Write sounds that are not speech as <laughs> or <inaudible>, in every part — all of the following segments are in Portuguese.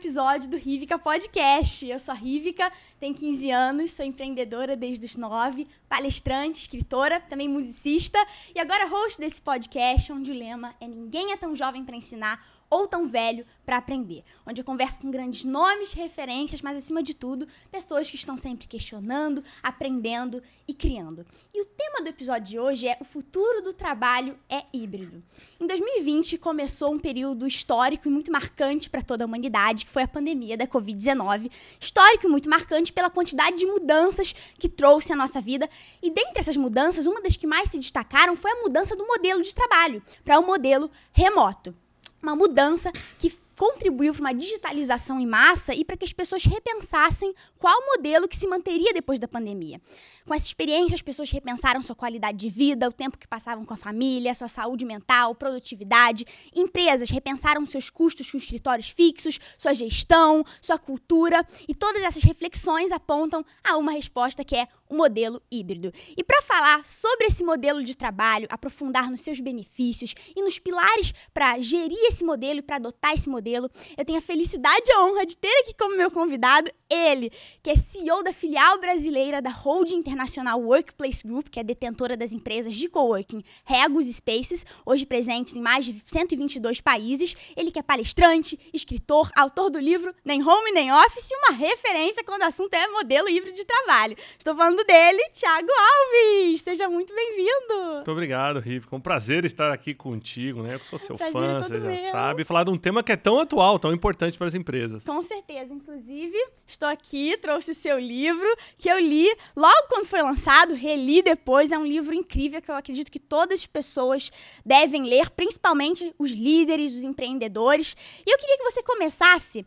episódio do Rivica Podcast. Eu sou a Rivica, tenho 15 anos, sou empreendedora desde os 9, palestrante, escritora, também musicista e agora host desse podcast onde o lema é Ninguém é tão jovem para ensinar ou tão velho para aprender, onde eu converso com grandes nomes, referências, mas acima de tudo, pessoas que estão sempre questionando, aprendendo e criando. E o tema do episódio de hoje é o futuro do trabalho é híbrido. Em 2020 começou um período histórico e muito marcante para toda a humanidade, que foi a pandemia da COVID-19. Histórico e muito marcante pela quantidade de mudanças que trouxe à nossa vida. E dentre essas mudanças, uma das que mais se destacaram foi a mudança do modelo de trabalho para o um modelo remoto uma mudança que contribuiu para uma digitalização em massa e para que as pessoas repensassem qual modelo que se manteria depois da pandemia. Com essa experiência, as pessoas repensaram sua qualidade de vida, o tempo que passavam com a família, sua saúde mental, produtividade. Empresas repensaram seus custos com escritórios fixos, sua gestão, sua cultura. E todas essas reflexões apontam a uma resposta que é o modelo híbrido. E para falar sobre esse modelo de trabalho, aprofundar nos seus benefícios e nos pilares para gerir esse modelo e para adotar esse modelo. Eu tenho a felicidade e a honra de ter aqui como meu convidado ele, que é CEO da filial brasileira da Holding Internacional Workplace Group, que é detentora das empresas de coworking Regus Spaces, hoje presentes em mais de 122 países. Ele que é palestrante, escritor, autor do livro Nem Home Nem Office e uma referência quando o assunto é modelo híbrido de trabalho. Estou falando dele, Thiago Alves. Seja muito bem-vindo. Muito obrigado, Riv. É um prazer estar aqui contigo, né? Eu sou seu fã, é você já meu. sabe. Falar de um tema que é tão atual, tão importante para as empresas. Com certeza. Inclusive, estou aqui, trouxe o seu livro, que eu li logo quando foi lançado, reli depois. É um livro incrível que eu acredito que todas as pessoas devem ler, principalmente os líderes, os empreendedores. E eu queria que você começasse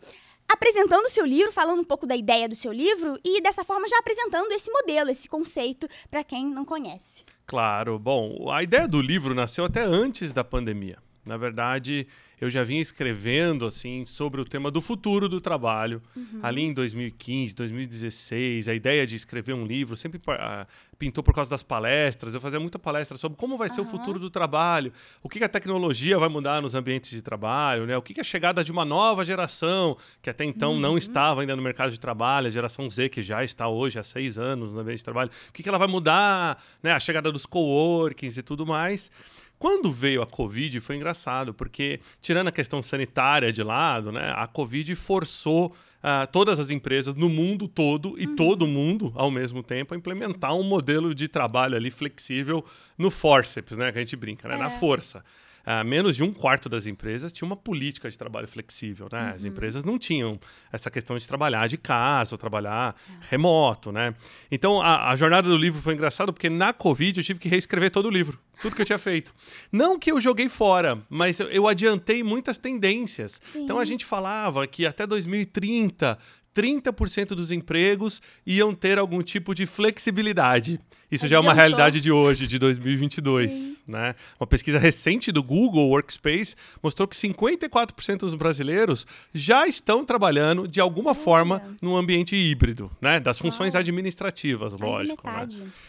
apresentando o seu livro, falando um pouco da ideia do seu livro e dessa forma já apresentando esse modelo, esse conceito para quem não conhece. Claro. Bom, a ideia do livro nasceu até antes da pandemia. Na verdade, eu já vinha escrevendo assim sobre o tema do futuro do trabalho. Uhum. Ali em 2015, 2016, a ideia de escrever um livro sempre uh, pintou por causa das palestras. Eu fazia muita palestra sobre como vai ser uhum. o futuro do trabalho, o que, que, a tecnologia vai mudar nos ambientes de trabalho, né? o que, que a chegada de uma nova geração, que até então uhum. não estava ainda no mercado de trabalho, a geração Z, que já está hoje há seis anos no ambiente de trabalho, o que, que ela vai mudar, né? a chegada dos coworkings e tudo mais. Quando veio a Covid, foi engraçado, porque, tirando a questão sanitária de lado, né, a Covid forçou uh, todas as empresas no mundo todo e uhum. todo mundo, ao mesmo tempo, a implementar um modelo de trabalho ali flexível no forceps, né, que a gente brinca, né, é. na força uh, menos de um quarto das empresas tinha uma política de trabalho flexível, né? Uhum. As empresas não tinham essa questão de trabalhar de casa ou trabalhar uhum. remoto, né? Então, a, a, jornada do livro foi engraçada porque na Covid eu tive que reescrever todo o livro, tudo que eu tinha feito. Não que eu joguei fora, mas eu, eu adiantei muitas tendências. Sim. Então, a gente falava que até 2030 30% dos empregos iam ter algum tipo de flexibilidade. Isso Adiantou. já é uma realidade de hoje, de 2022. Né? Uma pesquisa recente do Google Workspace mostrou que 54% dos brasileiros já estão trabalhando de alguma Olha. forma num ambiente híbrido, né? das funções Uau. administrativas, lógico. Né?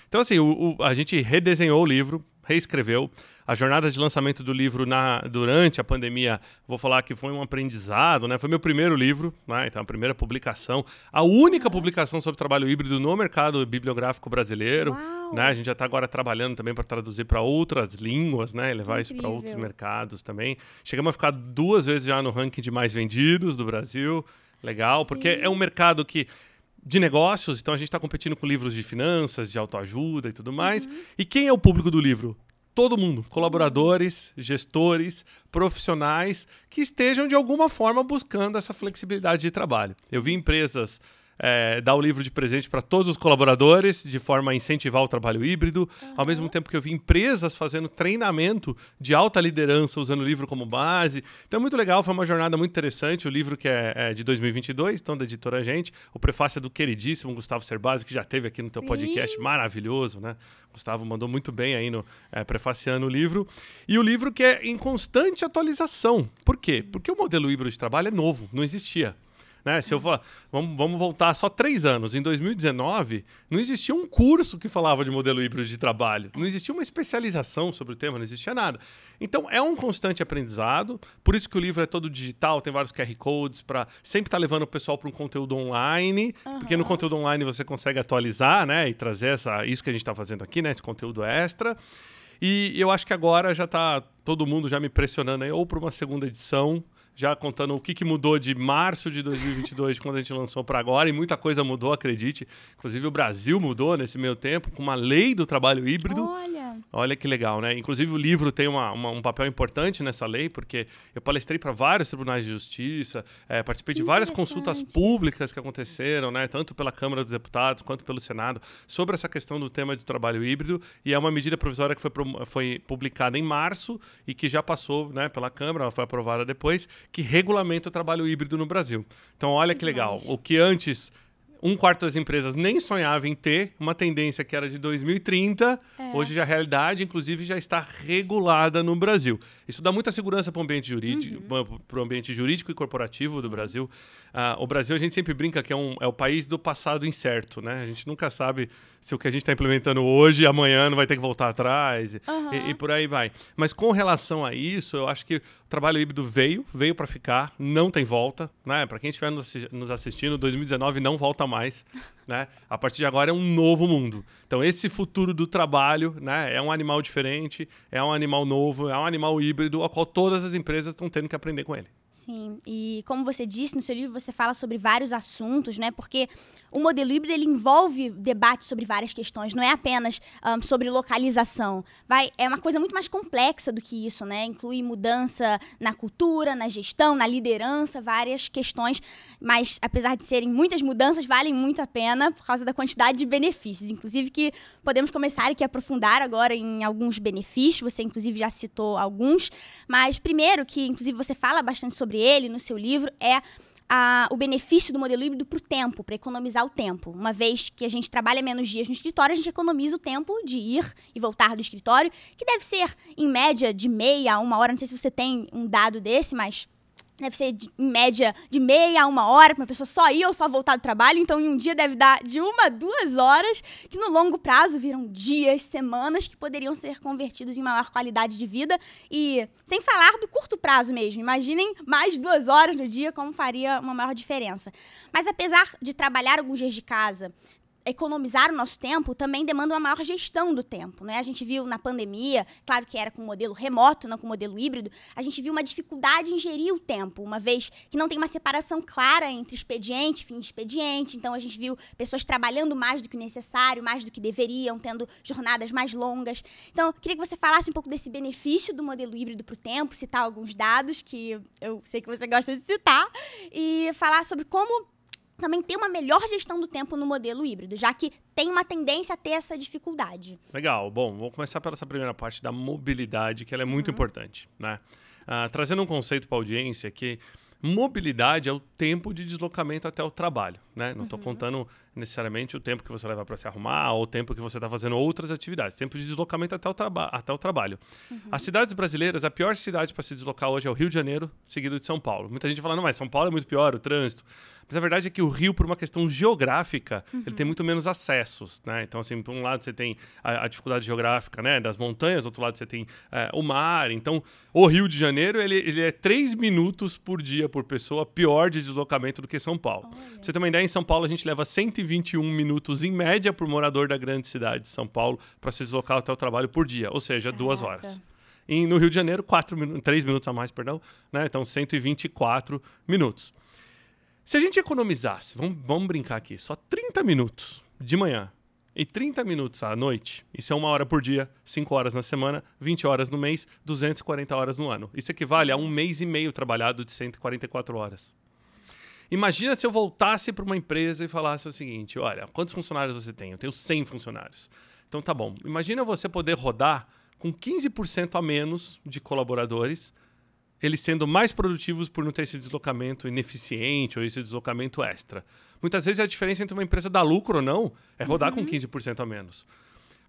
Então, assim, o, o, a gente redesenhou o livro, reescreveu. A jornada de lançamento do livro na, durante a pandemia, vou falar que foi um aprendizado, né? Foi meu primeiro livro, né? Então, a primeira publicação, a única publicação sobre trabalho híbrido no mercado bibliográfico brasileiro. Uau. Né? A gente já está agora trabalhando também para traduzir para outras línguas, né? E levar isso para outros mercados também. Chegamos a ficar duas vezes já no ranking de mais vendidos do Brasil. Legal, Sim. porque é um mercado que de negócios, então a gente está competindo com livros de finanças, de autoajuda e tudo mais. Uhum. E quem é o público do livro? Todo mundo, colaboradores, gestores, profissionais que estejam de alguma forma buscando essa flexibilidade de trabalho. Eu vi empresas é, dar o livro de presente para todos os colaboradores, de forma a incentivar o trabalho híbrido, uhum. ao mesmo tempo que eu vi empresas fazendo treinamento de alta liderança usando o livro como base. Então é muito legal, foi uma jornada muito interessante. O livro que é, é de 2022, então da editora Gente, o prefácio é do queridíssimo Gustavo Cerbasi, que já teve aqui no teu Sim. podcast, maravilhoso, né? Gustavo mandou muito bem aí no é, prefaciando o livro. E o livro que é em constante atualização. Por quê? Porque o modelo híbrido de trabalho é novo, não existia. Né? Se eu for, vamos, vamos voltar só três anos. Em 2019, não existia um curso que falava de modelo híbrido de trabalho. Não existia uma especialização sobre o tema, não existia nada. Então, é um constante aprendizado. Por isso que o livro é todo digital, tem vários QR Codes para sempre estar tá levando o pessoal para um conteúdo online. Uhum. Porque no conteúdo online você consegue atualizar né? e trazer essa, isso que a gente está fazendo aqui, né? esse conteúdo extra. E eu acho que agora já está todo mundo já me pressionando aí, ou para uma segunda edição, já contando o que, que mudou de março de 2022, quando a gente lançou para agora, e muita coisa mudou, acredite. Inclusive o Brasil mudou nesse meio tempo, com uma lei do trabalho híbrido. Olha! Olha que legal, né? Inclusive o livro tem uma, uma, um papel importante nessa lei, porque eu palestrei para vários tribunais de justiça, é, participei de várias consultas públicas que aconteceram, né? Tanto pela Câmara dos Deputados quanto pelo Senado, sobre essa questão do tema de trabalho híbrido, e é uma medida provisória que foi, foi publicada em março e que já passou né, pela Câmara, ela foi aprovada depois, que regulamenta o trabalho híbrido no Brasil. Então, olha que legal. O que antes um quarto das empresas nem sonhava em ter, uma tendência que era de 2030, é. hoje já a realidade, inclusive, já está regulada no Brasil. Isso dá muita segurança para o ambiente jurídico, uhum. para o ambiente jurídico e corporativo do Brasil. Uh, o Brasil a gente sempre brinca que é, um, é o país do passado incerto, né? A gente nunca sabe se o que a gente está implementando hoje, amanhã não vai ter que voltar atrás uhum. e, e, por aí vai. Mas com relação a isso, eu acho que o trabalho híbrido veio, veio para ficar, não tem volta, né? Para quem estiver nos assistindo, 2019 não volta mais, <laughs> né? A partir de agora é um novo mundo. Então esse futuro do trabalho, né? É um animal diferente, é um animal novo, é um animal híbrido, ao qual todas as empresas estão tendo que aprender com ele. Sim, e como você disse no seu livro, você fala sobre vários assuntos, né? Porque o modelo híbrido ele envolve debate sobre várias questões, não é apenas um, sobre localização. Vai, é uma coisa muito mais complexa do que isso, né? Inclui mudança na cultura, na gestão, na liderança, várias questões. Mas apesar de serem muitas mudanças, valem muito a pena por causa da quantidade de benefícios. Inclusive que podemos começar aqui a aprofundar agora em alguns benefícios. Você inclusive já citou alguns, mas primeiro que inclusive você fala bastante sobre sobre ele no seu livro é a, o benefício do modelo híbrido para o tempo, para economizar o tempo. Uma vez que a gente trabalha menos dias no escritório, a gente economiza o tempo de ir e voltar do escritório, que deve ser, em média, de meia a uma hora. Não sei se você tem um dado desse, mas deve ser de, em média de meia a uma hora para uma pessoa só ir ou só voltar do trabalho. Então, em um dia deve dar de uma a duas horas, que no longo prazo viram dias, semanas que poderiam ser convertidos em maior qualidade de vida. E sem falar do curto prazo mesmo. Imaginem mais duas horas no dia, como faria uma maior diferença. Mas apesar de trabalhar alguns dias de casa, economizar o nosso tempo também demanda uma maior gestão do tempo. Né? A gente viu na pandemia, claro que era com modelo remoto, não com modelo híbrido, a gente viu uma dificuldade em gerir o tempo, uma vez que não tem uma separação clara entre expediente e fim de expediente. Então a gente viu pessoas trabalhando mais do que necessário, mais do que deveriam, tendo jornadas mais longas. Então, queria que você falasse um pouco desse benefício do modelo híbrido para o tempo, citar alguns dados que eu sei que você gosta de citar, e falar sobre como também ter uma melhor gestão do tempo no modelo híbrido, já que tem uma tendência a ter essa dificuldade. Legal. Bom, vou começar pela essa primeira parte da mobilidade, que ela é muito uhum. importante. Né? Uh, trazendo um conceito para a audiência que mobilidade é o tempo de deslocamento até o trabalho. Né? Não estou uhum. contando necessariamente o tempo que você leva para se arrumar ou o tempo que você está fazendo outras atividades. Tempo de deslocamento até o, traba até o trabalho. Uhum. As cidades brasileiras, a pior cidade para se deslocar hoje é o Rio de Janeiro, seguido de São Paulo. Muita gente fala, não, mas São Paulo é muito pior, o trânsito. Mas a verdade é que o Rio, por uma questão geográfica, uhum. ele tem muito menos acessos, né? Então, assim, por um lado você tem a, a dificuldade geográfica, né, das montanhas, do outro lado você tem é, o mar. Então, o Rio de Janeiro, ele, ele é três minutos por dia por pessoa pior de deslocamento do que São Paulo. Olha. Pra você ter uma ideia, em São Paulo a gente leva 121 minutos em média por morador da grande cidade de São Paulo para se deslocar até o trabalho por dia, ou seja, Caraca. duas horas. E no Rio de Janeiro, quatro três minutos a mais, perdão, né? Então 124 minutos. Se a gente economizasse, vamos, vamos brincar aqui, só 30 minutos de manhã e 30 minutos à noite, isso é uma hora por dia, 5 horas na semana, 20 horas no mês, 240 horas no ano. Isso equivale a um mês e meio trabalhado de 144 horas. Imagina se eu voltasse para uma empresa e falasse o seguinte: olha, quantos funcionários você tem? Eu tenho 100 funcionários. Então tá bom. Imagina você poder rodar com 15% a menos de colaboradores eles sendo mais produtivos por não ter esse deslocamento ineficiente ou esse deslocamento extra. Muitas vezes a diferença entre uma empresa dar lucro ou não é rodar uhum. com 15% a menos.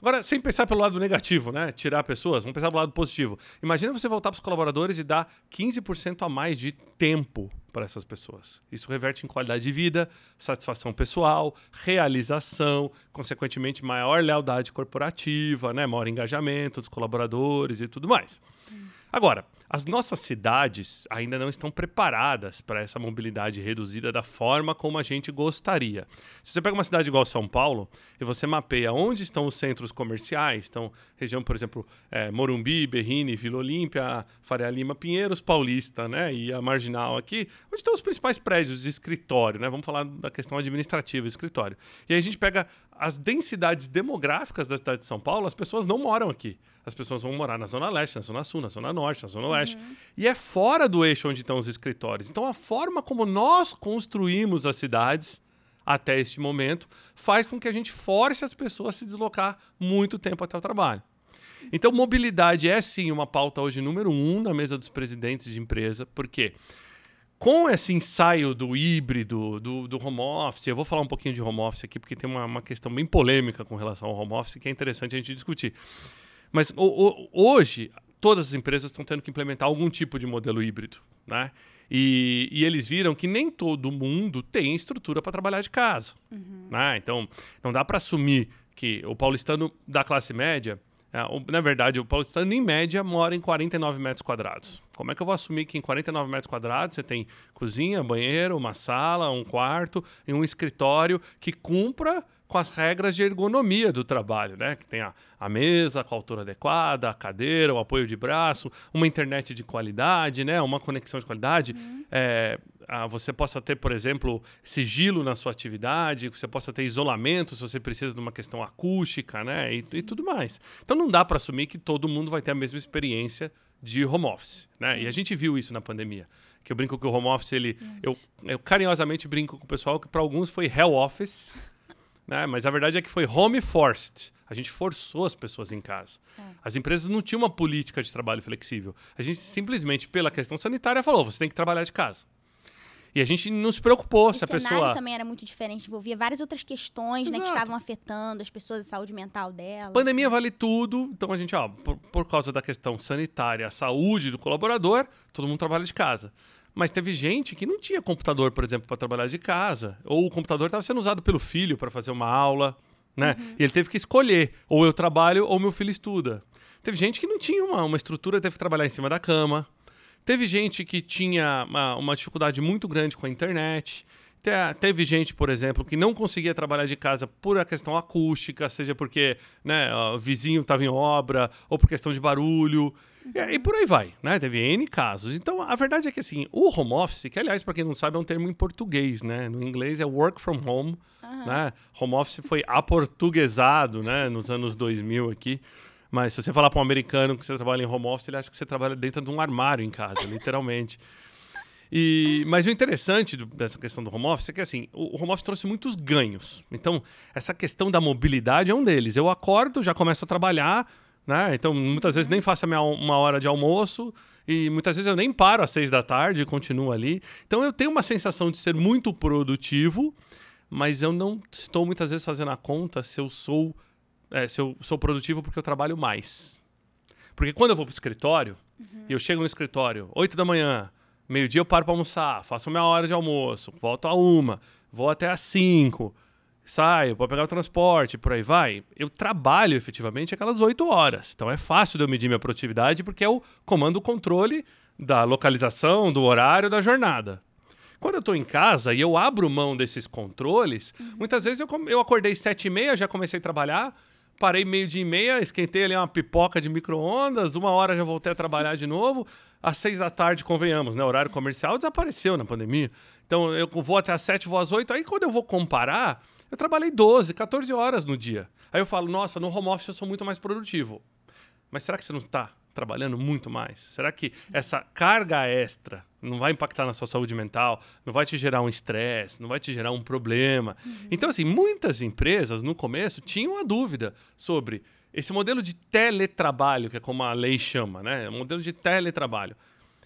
Agora, sem pensar pelo lado negativo, né? Tirar pessoas, vamos pensar pelo lado positivo. Imagina você voltar para os colaboradores e dar 15% a mais de tempo para essas pessoas. Isso reverte em qualidade de vida, satisfação pessoal, realização, consequentemente maior lealdade corporativa, né? maior engajamento dos colaboradores e tudo mais. Hum. Agora, as nossas cidades ainda não estão preparadas para essa mobilidade reduzida da forma como a gente gostaria. Se você pega uma cidade igual São Paulo e você mapeia onde estão os centros comerciais, então região, por exemplo, é, Morumbi, Berrini, Vila Olímpia, Faria Lima, Pinheiros, Paulista, né, e a Marginal aqui, onde estão os principais prédios de escritório, né? Vamos falar da questão administrativa, escritório. E aí a gente pega as densidades demográficas da cidade de São Paulo, as pessoas não moram aqui. As pessoas vão morar na Zona Leste, na Zona Sul, na Zona Norte, na Zona Oeste. Uhum. E é fora do eixo onde estão os escritórios. Então, a forma como nós construímos as cidades até este momento faz com que a gente force as pessoas a se deslocar muito tempo até o trabalho. Então, mobilidade é sim uma pauta hoje número um na mesa dos presidentes de empresa, porque com esse ensaio do híbrido, do, do, home office, eu vou falar um pouquinho de home office aqui, porque tem uma, uma questão bem polêmica com relação ao home office que é interessante a gente discutir. Mas o, o, hoje, todas as empresas estão tendo que implementar algum tipo de modelo híbrido, né? E, e eles viram que nem todo mundo tem estrutura para trabalhar de casa, uhum. né? Então, não dá para assumir que o paulistano da classe média, na verdade, o paulistano em média mora em 49 metros quadrados. Como é que eu vou assumir que em 49 metros quadrados você tem cozinha, banheiro, uma sala, um quarto e um escritório que cumpra com as regras de ergonomia do trabalho, né? Que tem a, a mesa com a altura adequada, a cadeira, o apoio de braço, uma internet de qualidade, né? Uma conexão de qualidade. Uhum. É, a, você possa ter, por exemplo, sigilo na sua atividade, você possa ter isolamento se você precisa de uma questão acústica, né? E, e tudo mais. Então não dá para assumir que todo mundo vai ter a mesma experiência de home office, né? E a gente viu isso na pandemia. Que eu brinco que o home office, ele... Eu, eu carinhosamente brinco com o pessoal que para alguns foi hell office <laughs> né? Mas a verdade é que foi home forced. A gente forçou as pessoas em casa. É. As empresas não tinham uma política de trabalho flexível. A gente simplesmente, pela questão sanitária, falou: você tem que trabalhar de casa. E a gente não se preocupou o se a pessoa. O cenário também era muito diferente, envolvia várias outras questões né, que estavam afetando as pessoas, a saúde mental dela. Pandemia vale tudo, então a gente, ó, por, por causa da questão sanitária, a saúde do colaborador, todo mundo trabalha de casa. Mas teve gente que não tinha computador, por exemplo, para trabalhar de casa. Ou o computador estava sendo usado pelo filho para fazer uma aula, né? Uhum. E ele teve que escolher: ou eu trabalho ou meu filho estuda. Teve gente que não tinha uma, uma estrutura, teve que trabalhar em cima da cama. Teve gente que tinha uma, uma dificuldade muito grande com a internet. Teve gente, por exemplo, que não conseguia trabalhar de casa por a questão acústica, seja porque né, o vizinho estava em obra ou por questão de barulho. E, e, por aí vai, né? Teve N casos. Então, a verdade é que, assim, o home office, que, aliás, para quem não sabe, é um termo em português, né? No inglês é work from home, uhum. né? Home office foi aportuguesado, né? Nos anos 2000 aqui. Mas se você falar para um americano que você trabalha em home office, ele acha que você trabalha dentro de um armário em casa, <laughs> literalmente. E, mas o interessante dessa questão do home office é que assim, o, home office trouxe muitos ganhos. Então, essa questão da mobilidade é um deles. Eu acordo, já começo a trabalhar, né? Então, muitas vezes nem faço minha uma hora de almoço e muitas vezes eu nem paro às seis da tarde e continuo ali. Então, eu tenho uma sensação de ser muito produtivo, mas eu não estou muitas vezes fazendo a conta se eu sou, é, se eu sou produtivo porque eu trabalho mais. Porque quando eu vou para o escritório, uhum. e eu chego no escritório oito da manhã, meio-dia eu paro para almoçar, faço minha hora de almoço, volto a uma, vou até às cinco saio para pegar o transporte, por aí vai, eu trabalho efetivamente aquelas oito horas. Então é fácil de eu medir minha produtividade porque é o comando controle da localização, do horário, da jornada. Quando eu estou em casa e eu abro mão desses controles, uhum. muitas vezes eu, eu acordei sete e meia, já comecei a trabalhar, parei meio dia e meia, esquentei ali uma pipoca de micro-ondas, uma hora já voltei a trabalhar de novo. Às seis da tarde, convenhamos, né? O horário comercial desapareceu na pandemia. Então eu vou até às sete, vou às oito. Aí quando eu vou comparar, eu trabalhei 12, 14 horas no dia. Aí eu falo, nossa, no home office eu sou muito mais produtivo. Mas será que você não está trabalhando muito mais? Será que essa carga extra não vai impactar na sua saúde mental? Não vai te gerar um estresse? Não vai te gerar um problema? Uhum. Então, assim, muitas empresas no começo tinham a dúvida sobre esse modelo de teletrabalho, que é como a lei chama, né? O modelo de teletrabalho.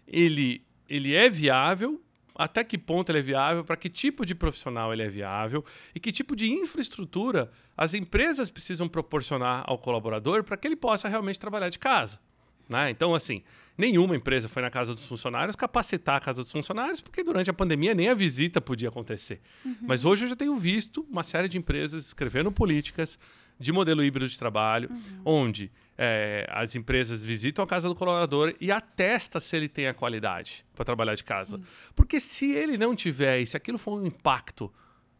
Ele, ele é viável até que ponto ele é viável, para que tipo de profissional ele é viável e que tipo de infraestrutura as empresas precisam proporcionar ao colaborador para que ele possa realmente trabalhar de casa. Né? Então, assim, nenhuma empresa foi na casa dos funcionários capacitar a casa dos funcionários, porque durante a pandemia nem a visita podia acontecer. Uhum. Mas hoje eu já tenho visto uma série de empresas escrevendo políticas de modelo híbrido de trabalho, uhum. onde é, as empresas visitam a casa do colaborador e atesta se ele tem a qualidade para trabalhar de casa. Sim. Porque se ele não tiver e se aquilo for um impacto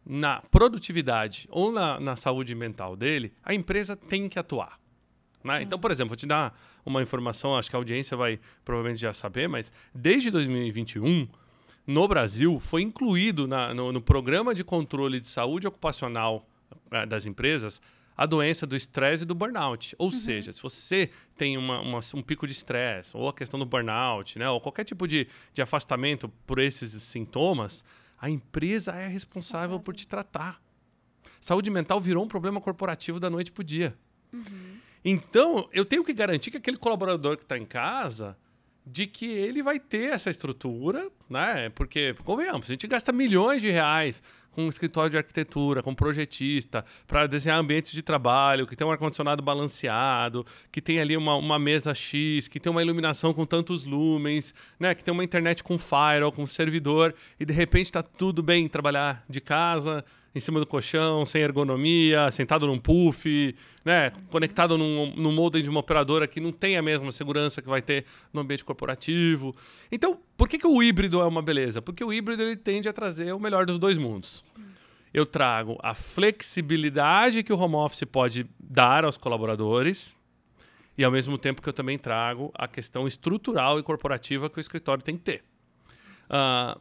na produtividade ou na, na saúde mental dele, a empresa tem que atuar. Né? Então, por exemplo, vou te dar uma informação, acho que a audiência vai provavelmente já saber, mas desde 2021, no Brasil, foi incluído na, no, no programa de controle de saúde ocupacional é, das empresas a doença do estresse e do burnout. Ou uhum. seja, se você tem uma, uma, um pico de estresse, ou a questão do burnout, né, ou qualquer tipo de, de afastamento por esses sintomas, a empresa é responsável por te tratar. Saúde mental virou um problema corporativo da noite para o dia. Uhum. Então, eu tenho que garantir que aquele colaborador que está em casa de que ele vai ter essa estrutura, né? Porque, convenhamos, a gente gasta milhões de reais com escritório de arquitetura, com projetista, para desenhar ambientes de trabalho, que tem um ar-condicionado balanceado, que tem ali uma, uma mesa X, que tem uma iluminação com tantos lumens, né? que tem uma internet com firewall, com servidor, e de repente está tudo bem trabalhar de casa, em cima do colchão, sem ergonomia, sentado num puff, né, conectado num, num modem de uma operadora que não tem a mesma segurança que vai ter no ambiente corporativo. Então, por que, que o híbrido é uma beleza? Porque o híbrido ele tende a trazer o melhor dos dois mundos. Sim. Eu trago a flexibilidade que o home office pode dar aos colaboradores e, ao mesmo tempo, que eu também trago a questão estrutural e corporativa que o escritório tem que ter. Uh,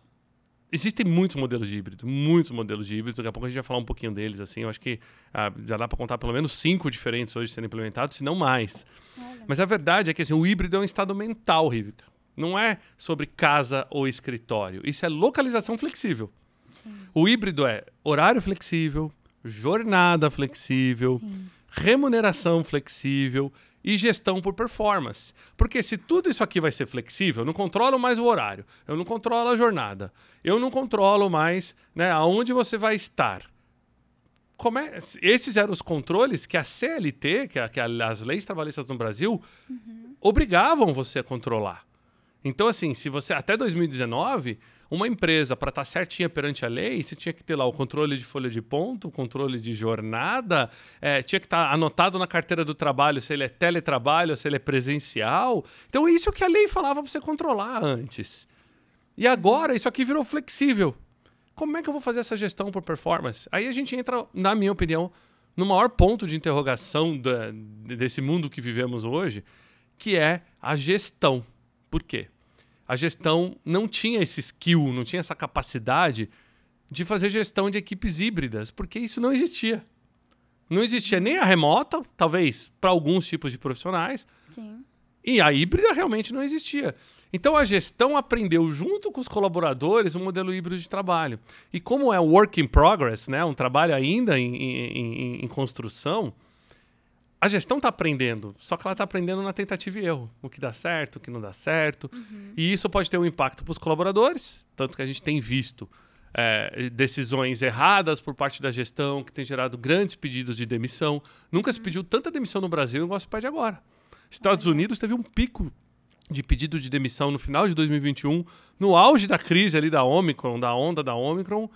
Existem muitos modelos de híbrido, muitos modelos de híbrido. Daqui a pouco a gente vai falar um pouquinho deles. Assim, eu acho que ah, já dá para contar pelo menos cinco diferentes hoje sendo implementados, se não mais. Olha. Mas a verdade é que assim, o híbrido é um estado mental, Rivica. Não é sobre casa ou escritório. Isso é localização flexível. Sim. O híbrido é horário flexível, jornada flexível, Sim. remuneração flexível e gestão por performance. Porque se tudo isso aqui vai ser flexível, eu não controlo mais o horário, eu não controlo a jornada, eu não controlo mais né, aonde você vai estar. É, esses eram os controles que a CLT, que, a, que as leis trabalhistas no Brasil, uhum. obrigavam você a controlar. Então, assim, se você até 2019 uma empresa, para estar tá certinha perante a lei, você tinha que ter lá o controle de folha de ponto, o controle de jornada, é, tinha que estar tá anotado na carteira do trabalho se ele é teletrabalho, se ele é presencial. Então, isso que a lei falava para você controlar antes. E agora, isso aqui virou flexível. Como é que eu vou fazer essa gestão por performance? Aí a gente entra, na minha opinião, no maior ponto de interrogação da, desse mundo que vivemos hoje, que é a gestão. Por quê? A gestão não tinha esse skill, não tinha essa capacidade de fazer gestão de equipes híbridas, porque isso não existia. Não existia nem a remota, talvez para alguns tipos de profissionais. Sim. E a híbrida realmente não existia. Então a gestão aprendeu junto com os colaboradores um modelo híbrido de trabalho. E como é um work in progress, né, um trabalho ainda em, em, em, em construção, a gestão está aprendendo, só que ela está aprendendo na tentativa e erro. O que dá certo, o que não dá certo. Uhum. E isso pode ter um impacto para os colaboradores, tanto que a gente tem visto é, decisões erradas por parte da gestão, que tem gerado grandes pedidos de demissão. Nunca uhum. se pediu tanta demissão no Brasil igual se pede agora. Estados uhum. Unidos teve um pico de pedido de demissão no final de 2021, no auge da crise ali da Omicron, da onda da Omicron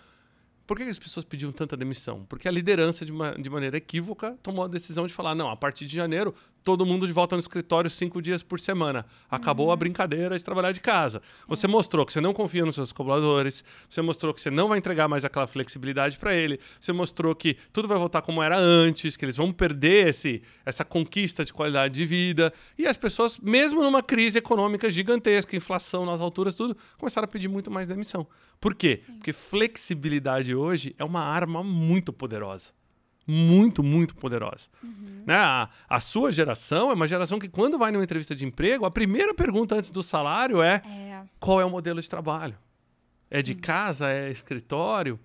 por que as pessoas pediam tanta demissão? Porque a liderança, de, uma, de maneira equívoca, tomou a decisão de falar: não, a partir de janeiro, todo mundo de volta no escritório cinco dias por semana. Acabou uhum. a brincadeira de trabalhar de casa. Você mostrou que você não confia nos seus colaboradores, você mostrou que você não vai entregar mais aquela flexibilidade para ele, você mostrou que tudo vai voltar como era antes, que eles vão perder esse, essa conquista de qualidade de vida. E as pessoas, mesmo numa crise econômica gigantesca, inflação nas alturas, tudo, começaram a pedir muito mais demissão. Por quê? Sim. Porque flexibilidade hoje é uma arma muito poderosa. Muito, muito poderosa. Uhum. Né? A, a, sua geração é uma geração que, quando vai numa entrevista de emprego, a primeira pergunta antes do salário é, é. qual é o modelo de trabalho? É Sim. de casa? É escritório?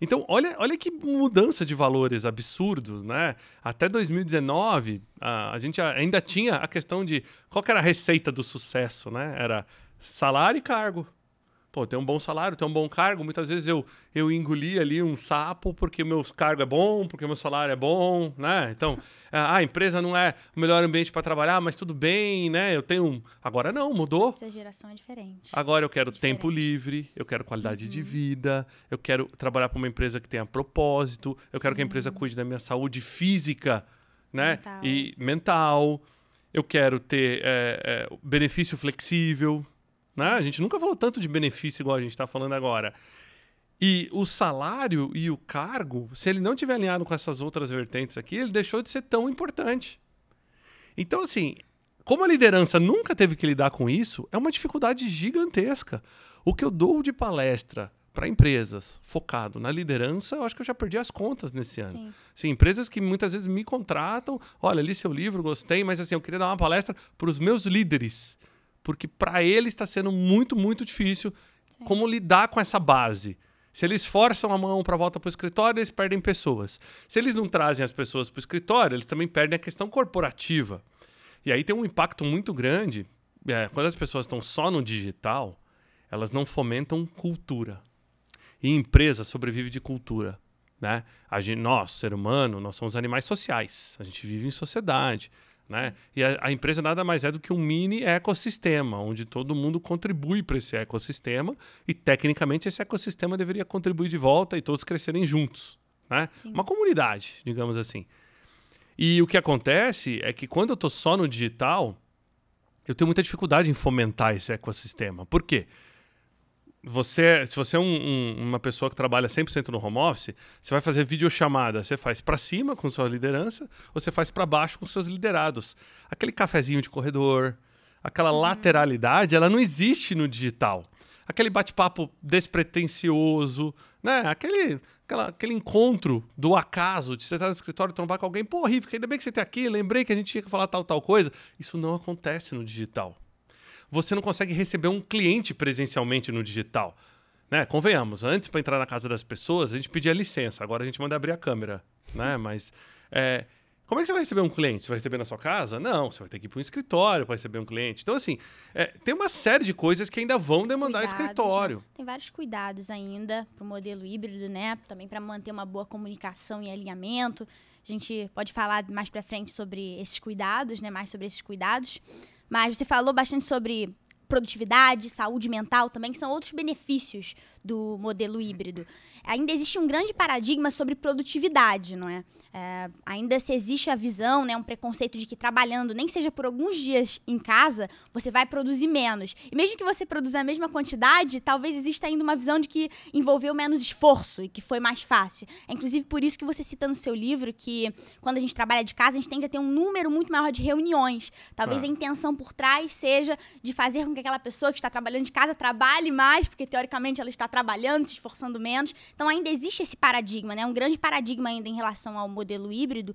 Então, olha, olha que mudança de valores absurdos, né? Até 2019, a, a gente ainda tinha a questão de qual era a receita do sucesso, né? Era salário e cargo. Pô, tem um bom salário, tem um bom cargo. Muitas vezes eu, eu engoli ali um sapo porque o meu cargo é bom, porque o meu salário é bom, né? Então, ah, a empresa não é o melhor ambiente para trabalhar, mas tudo bem, né? Eu tenho um... Agora não, mudou. Essa geração é diferente. Agora eu quero diferente. tempo livre, eu quero qualidade uhum. de vida, eu quero trabalhar para uma empresa que tenha propósito, eu Sim. quero que a empresa cuide da minha saúde física, né? Mental. E mental. Eu quero ter é, é, benefício flexível, né? A gente nunca falou tanto de benefício igual a gente está falando agora. E o salário e o cargo, se ele não tiver alinhado com essas outras vertentes aqui, ele deixou de ser tão importante. Então, assim, como a liderança nunca teve que lidar com isso, é uma dificuldade gigantesca. O que eu dou de palestra para empresas focado na liderança, eu acho que eu já perdi as contas nesse ano. Sim. Sim. empresas que muitas vezes me contratam, olha, li seu livro, gostei, mas assim, eu queria dar uma palestra para os meus líderes porque para eles está sendo muito, muito difícil Sim. como lidar com essa base. Se eles forçam a mão para volta para o escritório, eles perdem pessoas. Se eles não trazem as pessoas para o escritório, eles também perdem a questão corporativa. E aí tem um impacto muito grande. É, quando as pessoas estão só no digital, elas não fomentam cultura. E empresa sobrevive de cultura. Né? A gente, nós, ser humano, nós somos animais sociais. A gente vive em sociedade. Né? E a, a, empresa nada mais é do que um mini ecossistema, onde todo mundo contribui para esse ecossistema e, tecnicamente, esse ecossistema deveria contribuir de volta e todos crescerem juntos. Né? Uma comunidade, digamos assim. E o que acontece é que quando eu estou só no digital, eu tenho muita dificuldade em fomentar esse ecossistema. Por quê? Você, se você é um, um, uma pessoa que trabalha 100% no home office, você vai fazer videochamada, você faz para cima com sua liderança, ou você faz para baixo com seus liderados. Aquele cafezinho de corredor, aquela uhum. lateralidade, ela não existe no digital. Aquele bate-papo despretensioso, né? Aquele, aquela, aquele encontro do acaso de você estar no escritório e trombar com alguém. Pô, Riff, ainda bem que você está aqui, lembrei que a gente tinha que falar tal, tal coisa. Isso não acontece no digital você não consegue receber um cliente presencialmente no digital. Né? Convenhamos, antes para entrar na casa das pessoas, a gente pedia licença, agora a gente manda abrir a câmera. Né? <laughs> Mas é, como é que você vai receber um cliente? Você vai receber na sua casa? Não, você vai ter que ir para um escritório para receber um cliente. Então, assim, é, tem uma série de coisas que ainda vão demandar cuidados, escritório. Né? Tem vários cuidados ainda para o modelo híbrido, né? Também para manter uma boa comunicação e alinhamento. A gente pode falar mais para frente sobre esses cuidados, né? Mais sobre esses cuidados. Mas você falou bastante sobre produtividade, saúde mental também, que são outros benefícios do modelo híbrido. Ainda existe um grande paradigma sobre produtividade, não é? é? ainda se existe a visão, né, um preconceito de que trabalhando, nem que seja por alguns dias em casa, você vai produzir menos. E mesmo que você produza a mesma quantidade, talvez exista ainda uma visão de que envolveu menos esforço e que foi mais fácil. É inclusive por isso que você cita no seu livro que quando a gente trabalha de casa, a gente tende a ter um número muito maior de reuniões. Talvez ah. a intenção por trás seja de fazer com que aquela pessoa que está trabalhando de casa trabalhe mais, porque teoricamente ela está trabalhando, se esforçando menos. Então ainda existe esse paradigma, né? Um grande paradigma ainda em relação ao modelo híbrido.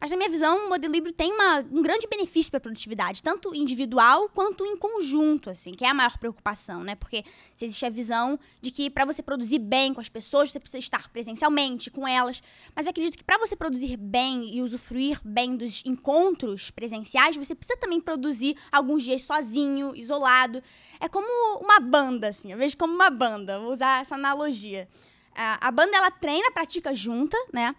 Mas, na minha visão, o modelo híbrido tem uma, um grande benefício para a produtividade, tanto individual quanto em conjunto, assim, que é a maior preocupação, né? Porque se existe a visão de que para você produzir bem com as pessoas, você precisa estar presencialmente com elas. Mas eu acredito que para você produzir bem e usufruir bem dos encontros presenciais, você precisa também produzir alguns dias sozinho, isolado. É como uma banda, assim, eu vejo como uma banda, vou usar essa analogia. A, banda, ela treina, pratica junta, né?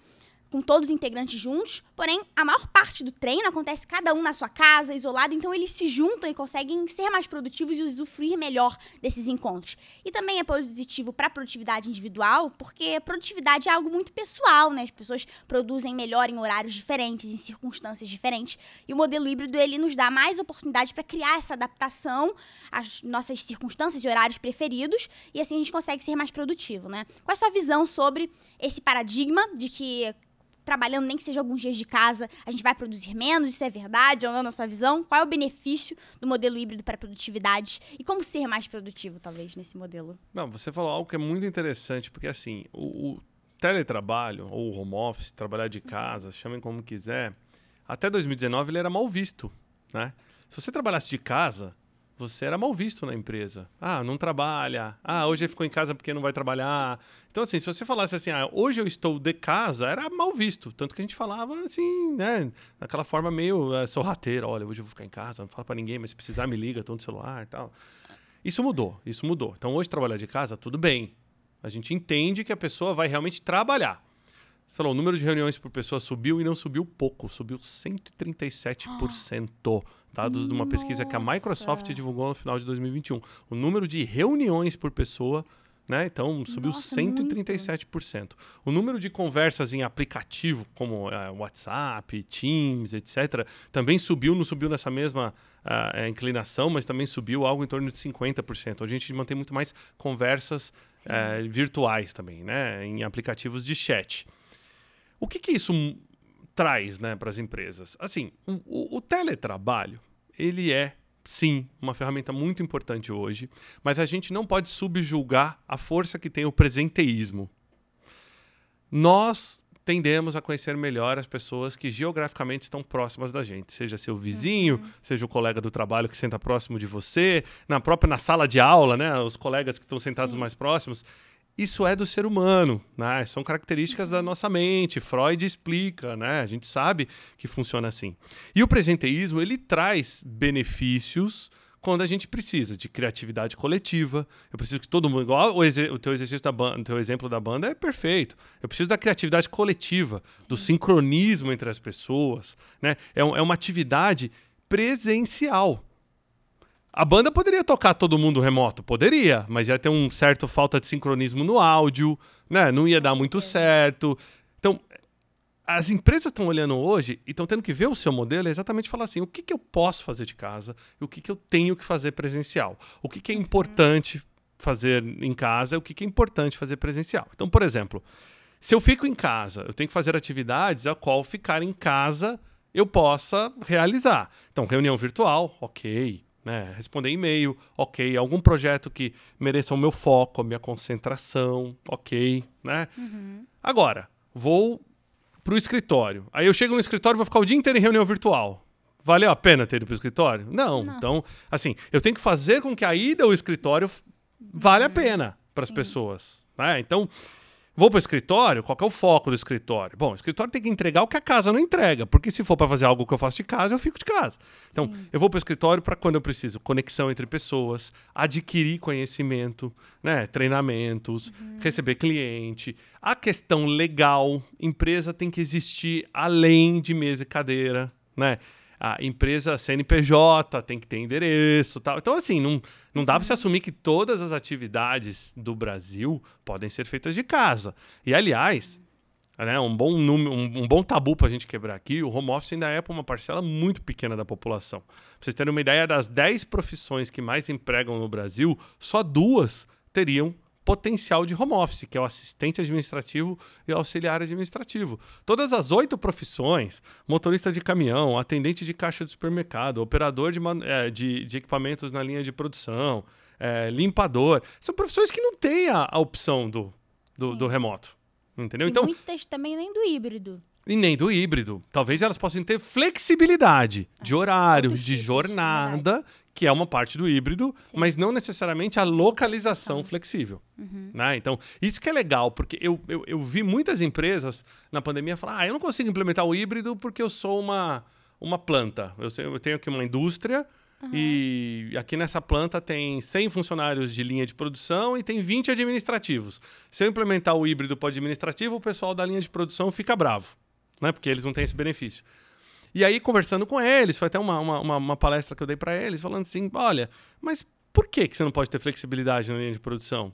Com todos os integrantes juntos, porém, a maior parte do treino acontece cada um na sua casa, isolado, então eles se juntam e conseguem ser mais produtivos e usufruir melhor desses encontros. E também é positivo para a produtividade individual, porque produtividade é algo muito pessoal, né? As pessoas produzem melhor em horários diferentes, em circunstâncias diferentes, e o modelo híbrido ele nos dá mais oportunidade para criar essa adaptação às nossas circunstâncias e horários preferidos, e assim a gente consegue ser mais produtivo, né? Qual é a sua visão sobre esse paradigma de que trabalhando nem que seja alguns dias de casa, a gente vai produzir menos, isso é verdade ou não na sua visão? Qual é o benefício do modelo híbrido para produtividade e como ser mais produtivo, talvez, nesse modelo? Não, você falou algo que é muito interessante, porque assim, o, o teletrabalho ou o home office, trabalhar de casa, chamem como quiser, até 2019 ele era mal visto, né? Se você trabalhasse de casa, você era mal visto na empresa. Ah, não trabalha. Ah, hoje ele ficou em casa porque não vai trabalhar. Então, assim, se você falasse assim, ah, hoje eu estou de casa, era mal visto. Tanto que a gente falava assim, né? Daquela forma meio é, sorrateira. Olha, hoje eu vou ficar em casa, não fala para ninguém, mas se precisar me liga, estou no celular e tal. Isso mudou, isso mudou. Então hoje trabalhar de casa, tudo bem. A gente entende que a pessoa vai realmente trabalhar. Você falou, o número de reuniões por pessoa subiu e não subiu pouco, subiu 137%. Dados de uma pesquisa que a Microsoft divulgou no final de 2021. O número de reuniões por pessoa, né? Então, subiu Nossa, 137%. O número de conversas em aplicativo, como eh, WhatsApp, Teams, etc., também subiu, não subiu nessa mesma ah, eh, inclinação, mas também subiu algo em torno de 50%. Hoje a gente mantém muito mais conversas eh, virtuais também, né? Em aplicativos de chat. O que, que isso traz né, para as empresas? Assim, o, o- teletrabalho, ele é, sim, uma ferramenta muito importante hoje, mas a gente não pode subjulgar a força que tem o presenteísmo. Nós tendemos a conhecer melhor as pessoas que geograficamente estão próximas da gente, seja seu vizinho, seja o colega do trabalho que senta próximo de você, na própria na sala de aula, né, os colegas que estão sentados mais próximos. Isso é do ser humano, né? São características da nossa mente. Freud explica, né? A gente sabe que funciona assim. E o presenteísmo, ele traz benefícios quando a gente precisa de criatividade coletiva. Eu preciso que todo mundo, igual o, o teu exercício da banda, teu exemplo da banda é perfeito. Eu preciso da criatividade coletiva, do sincronismo entre as pessoas, né? É, um- é uma atividade presencial. A banda poderia tocar todo mundo remoto? Poderia, mas ia ter um certo falta de sincronismo no áudio, né? Não ia dar muito certo. Então, as empresas estão olhando hoje e estão tendo que ver o seu modelo e exatamente falar assim: o que, que eu posso fazer de casa e o que, que eu tenho que fazer presencial? O que, que é importante fazer em casa e o que, que é importante fazer presencial? Então, por exemplo, se eu fico em casa, eu tenho que fazer atividades a qual ficar em casa eu possa realizar. Então, reunião virtual, ok. Né? Responder e-mail, ok. Algum projeto que mereça o meu foco, a minha concentração, ok. Né? Agora, vou pro escritório. Aí eu chego no escritório e vou ficar o dia inteiro em reunião virtual. Valeu a pena ter ido pro escritório? Não. Não. Então, assim, eu tenho que fazer com que a ida ao escritório vale a pena para as pessoas. Né? Então, vou pro escritório, qual é o foco do escritório? Bom, o escritório tem que entregar o que a casa não entrega, porque se for para fazer algo que eu faço de casa, eu fico de casa. Então, eu vou pro escritório para quando eu preciso conexão entre pessoas, adquirir conhecimento, né, treinamentos, receber cliente. A questão legal, empresa tem que existir além de mesa e cadeira, né? A empresa CNPJ tem que ter endereço, tal. Então assim, não, não dá para se assumir que todas as atividades do Brasil podem ser feitas de casa. E aliás, né, um bom número, um, um bom tabu para a gente quebrar aqui, o home office ainda é para uma parcela muito pequena da população. Pra vocês terem uma ideia, das 10 profissões que mais empregam no Brasil, só duas teriam potencial de home office, que é o assistente administrativo e auxiliar administrativo. Todas as oito profissões, motorista de caminhão, atendente de caixa de supermercado, operador de, eh, de- de equipamentos na linha de produção, eh, limpador, são profissões que não têm a, a opção do, do, do remoto. Entendeu? E Então, muitas também nem do híbrido. e nem do híbrido. Talvez elas possam ter flexibilidade de horários, outros de tipos, jornada, que é uma parte do híbrido, Sim. mas não necessariamente a localização flexível. né? Então, isso que é legal, porque eu, eu, eu vi muitas empresas na pandemia falar: ah, eu não consigo implementar o híbrido porque eu sou uma, uma planta. Eu, eu tenho aqui uma indústria. E aqui nessa planta tem 100 funcionários de linha de produção e tem 20 administrativos. Se eu implementar o híbrido para o administrativo, o pessoal da linha de produção fica bravo, né? Porque eles não têm esse benefício. E aí, conversando com eles, foi até uma, uma, uma- palestra que eu dei para eles, falando assim: olha, mas por que, que você não pode ter flexibilidade na linha de produção?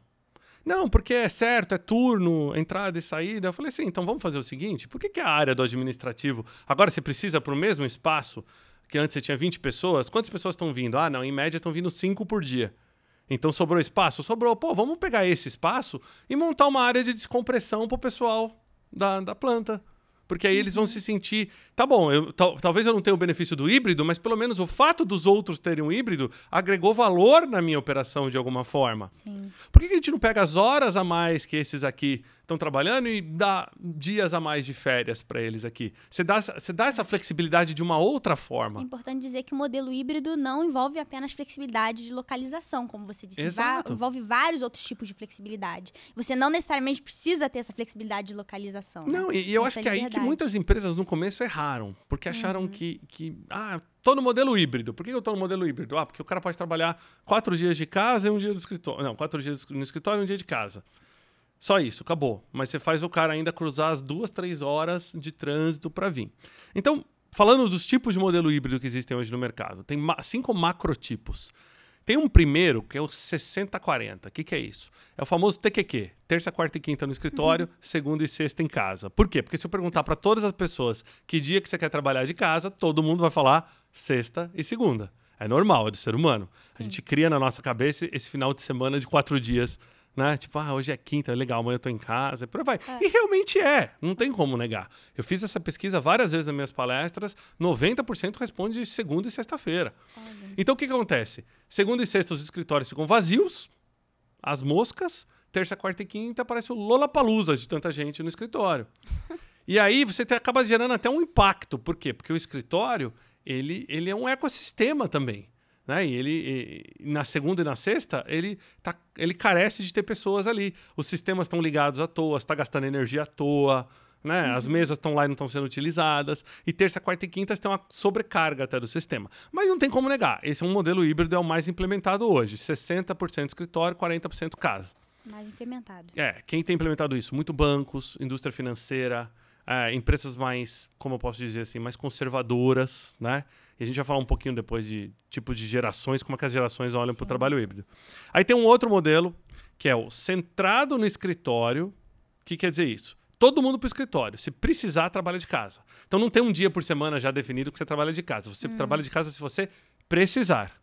Não, porque é certo, é turno, entrada e saída. Eu falei assim: então vamos fazer o seguinte: por que, que a área do administrativo agora você precisa para o mesmo espaço que antes você tinha 20 pessoas? Quantas pessoas estão vindo? Ah, não, em média estão vindo 5 por dia. Então sobrou espaço? Sobrou. Pô, vamos pegar esse espaço e montar uma área de descompressão pro pessoal da, da planta. Porque aí eles vão se sentir. Tá bom, eu, tal- talvez eu não tenha o benefício do híbrido, mas pelo menos o fato dos outros terem um híbrido agregou valor na minha operação de alguma forma. Sim. Por que, que a gente não pega as horas a mais que esses aqui estão trabalhando e dá dias a mais de férias para eles aqui. Você dá, você dá essa flexibilidade de uma outra forma. É importante dizer que o modelo híbrido não envolve apenas flexibilidade de localização, como você disse. Exato. envolve vários outros tipos de flexibilidade. Você não necessariamente precisa ter essa flexibilidade de localização. né? Não, e, e eu acho que é aí que muitas empresas no começo erraram, porque acharam que, que, ah, tô no modelo híbrido. Por que eu tô no modelo híbrido? Ah, porque o cara pode trabalhar quatro dias de casa e um dia do escritório. Não, quatro dias no escritório e um dia de casa. Só isso, acabou. Mas você faz o cara ainda cruzar as duas, três horas de trânsito para vir. Então, falando dos tipos de modelo híbrido que existem hoje no mercado, tem ma- cinco macrotipos. Tem um primeiro que é o 60-40. O que, que é isso? É o famoso TQQ. Terça, quarta e quinta no escritório, segunda e sexta em casa. Por quê? Porque se eu perguntar para todas as pessoas que dia que você quer trabalhar de casa, todo mundo vai falar sexta e segunda. É normal, é do ser humano. A gente cria na nossa cabeça esse final de semana de quatro dias. Né? Tipo, ah, hoje é quinta, legal, amanhã eu tô em casa, e por aí vai. E realmente é, não tem como negar. Eu fiz essa pesquisa várias vezes nas minhas palestras, 90% responde de segunda e sexta-feira. Então o que, que acontece? Segunda e sexta os escritórios ficam vazios, as moscas, terça, quarta e quinta parece o Lollapalooza de tanta gente no escritório. <laughs> e aí você te- acaba gerando até um impacto. Por quê? Porque o escritório, ele, ele é um ecossistema também. Né? E ele, e- na segunda e na sexta, ele, tá, ele carece de ter pessoas ali. Os sistemas estão ligados à toa, está gastando energia à toa. Né? As mesas estão lá e não estão sendo utilizadas. E terça, quarta e quinta tem uma sobrecarga até do sistema. Mas não tem como negar. Esse é um modelo híbrido, é o mais implementado hoje. 60% escritório, 40% casa. Mais implementado. É, quem tem implementado isso? Muito bancos, indústria financeira, é, empresas mais, como eu posso dizer assim, mais conservadoras, né? E a gente vai falar um pouquinho depois de tipo de gerações, como é que as gerações olham para o trabalho híbrido. Aí tem um outro modelo, que é o centrado no escritório. O que quer dizer isso? Todo mundo para o escritório. Se precisar, trabalha de casa. Então não tem um dia por semana já definido que você trabalha de casa. Você trabalha de casa se você precisar.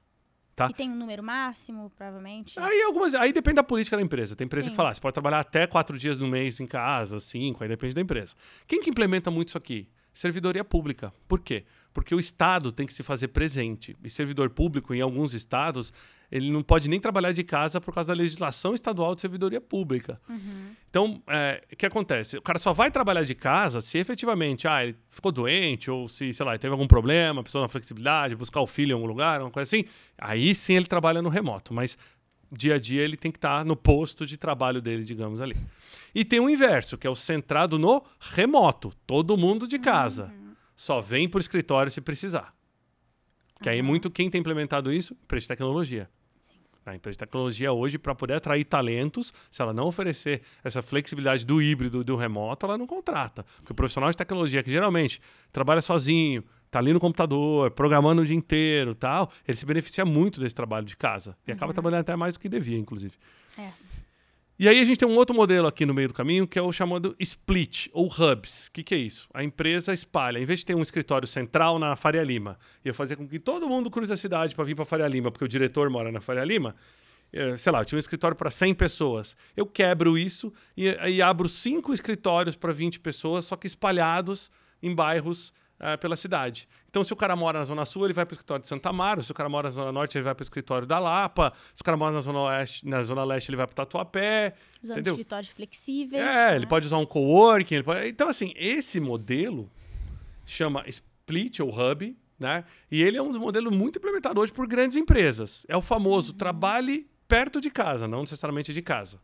Tá. E tem um número máximo, provavelmente. Aí algumas, aí depende da política da empresa. Tem empresa Sim. que fala, ah, você pode trabalhar até quatro dias no mês em casa, cinco, aí depende da empresa. Quem que implementa muito isso aqui? Servidoria pública. Por quê? Porque o Estado tem que se fazer presente. E servidor público, em alguns estados, ele não pode nem trabalhar de casa por causa da legislação estadual de servidoria pública. Então, é, o que acontece? O cara só vai trabalhar de casa se efetivamente ah, ele ficou doente, ou se, sei lá, teve algum problema, precisou na flexibilidade, buscar o filho em algum lugar, uma coisa assim. Aí sim ele trabalha no remoto. Mas dia a dia ele tem que estar no posto de trabalho dele, digamos ali. E tem o inverso, que é o centrado no remoto. Todo mundo de casa. Só vem para o escritório se precisar. Que aí muito quem tem implementado isso? Empresa de tecnologia. A empresa de tecnologia hoje, para poder atrair talentos, se ela não oferecer essa flexibilidade do híbrido, do remoto, ela não contrata. Porque o profissional de tecnologia, que geralmente trabalha sozinho, está ali no computador, programando o dia inteiro tal, ele se beneficia muito desse trabalho de casa. E acaba trabalhando até mais do que devia, inclusive. É. E aí a gente tem um outro modelo aqui no meio do caminho, que é o chamado split, ou hubs. O que, que é isso? A empresa espalha. Em vez de ter um escritório central na Faria Lima, e eu fazer com que todo mundo cruze a cidade para vir para Faria Lima, porque o diretor mora na Faria Lima, eh, sei lá, eu tinha um escritório para 100 pessoas. Eu quebro isso e, e abro cinco escritórios para 20 pessoas, só que espalhados em bairros eh, pela cidade. Então, se o cara mora na Zona Sul, ele vai para o escritório de Santa Amaro. Se o cara mora na Zona Norte, ele vai para o escritório da Lapa. Se o cara mora na Zona Oeste, na Zona Leste, ele vai para o Tatuapé. Usando entendeu? escritórios flexíveis. É, né? ele pode usar um coworking. pode- Então, assim, esse modelo chama Split ou Hub, né? E ele é um dos modelos muito implementados hoje por grandes empresas. É o famoso trabalhe perto de casa, não necessariamente de casa.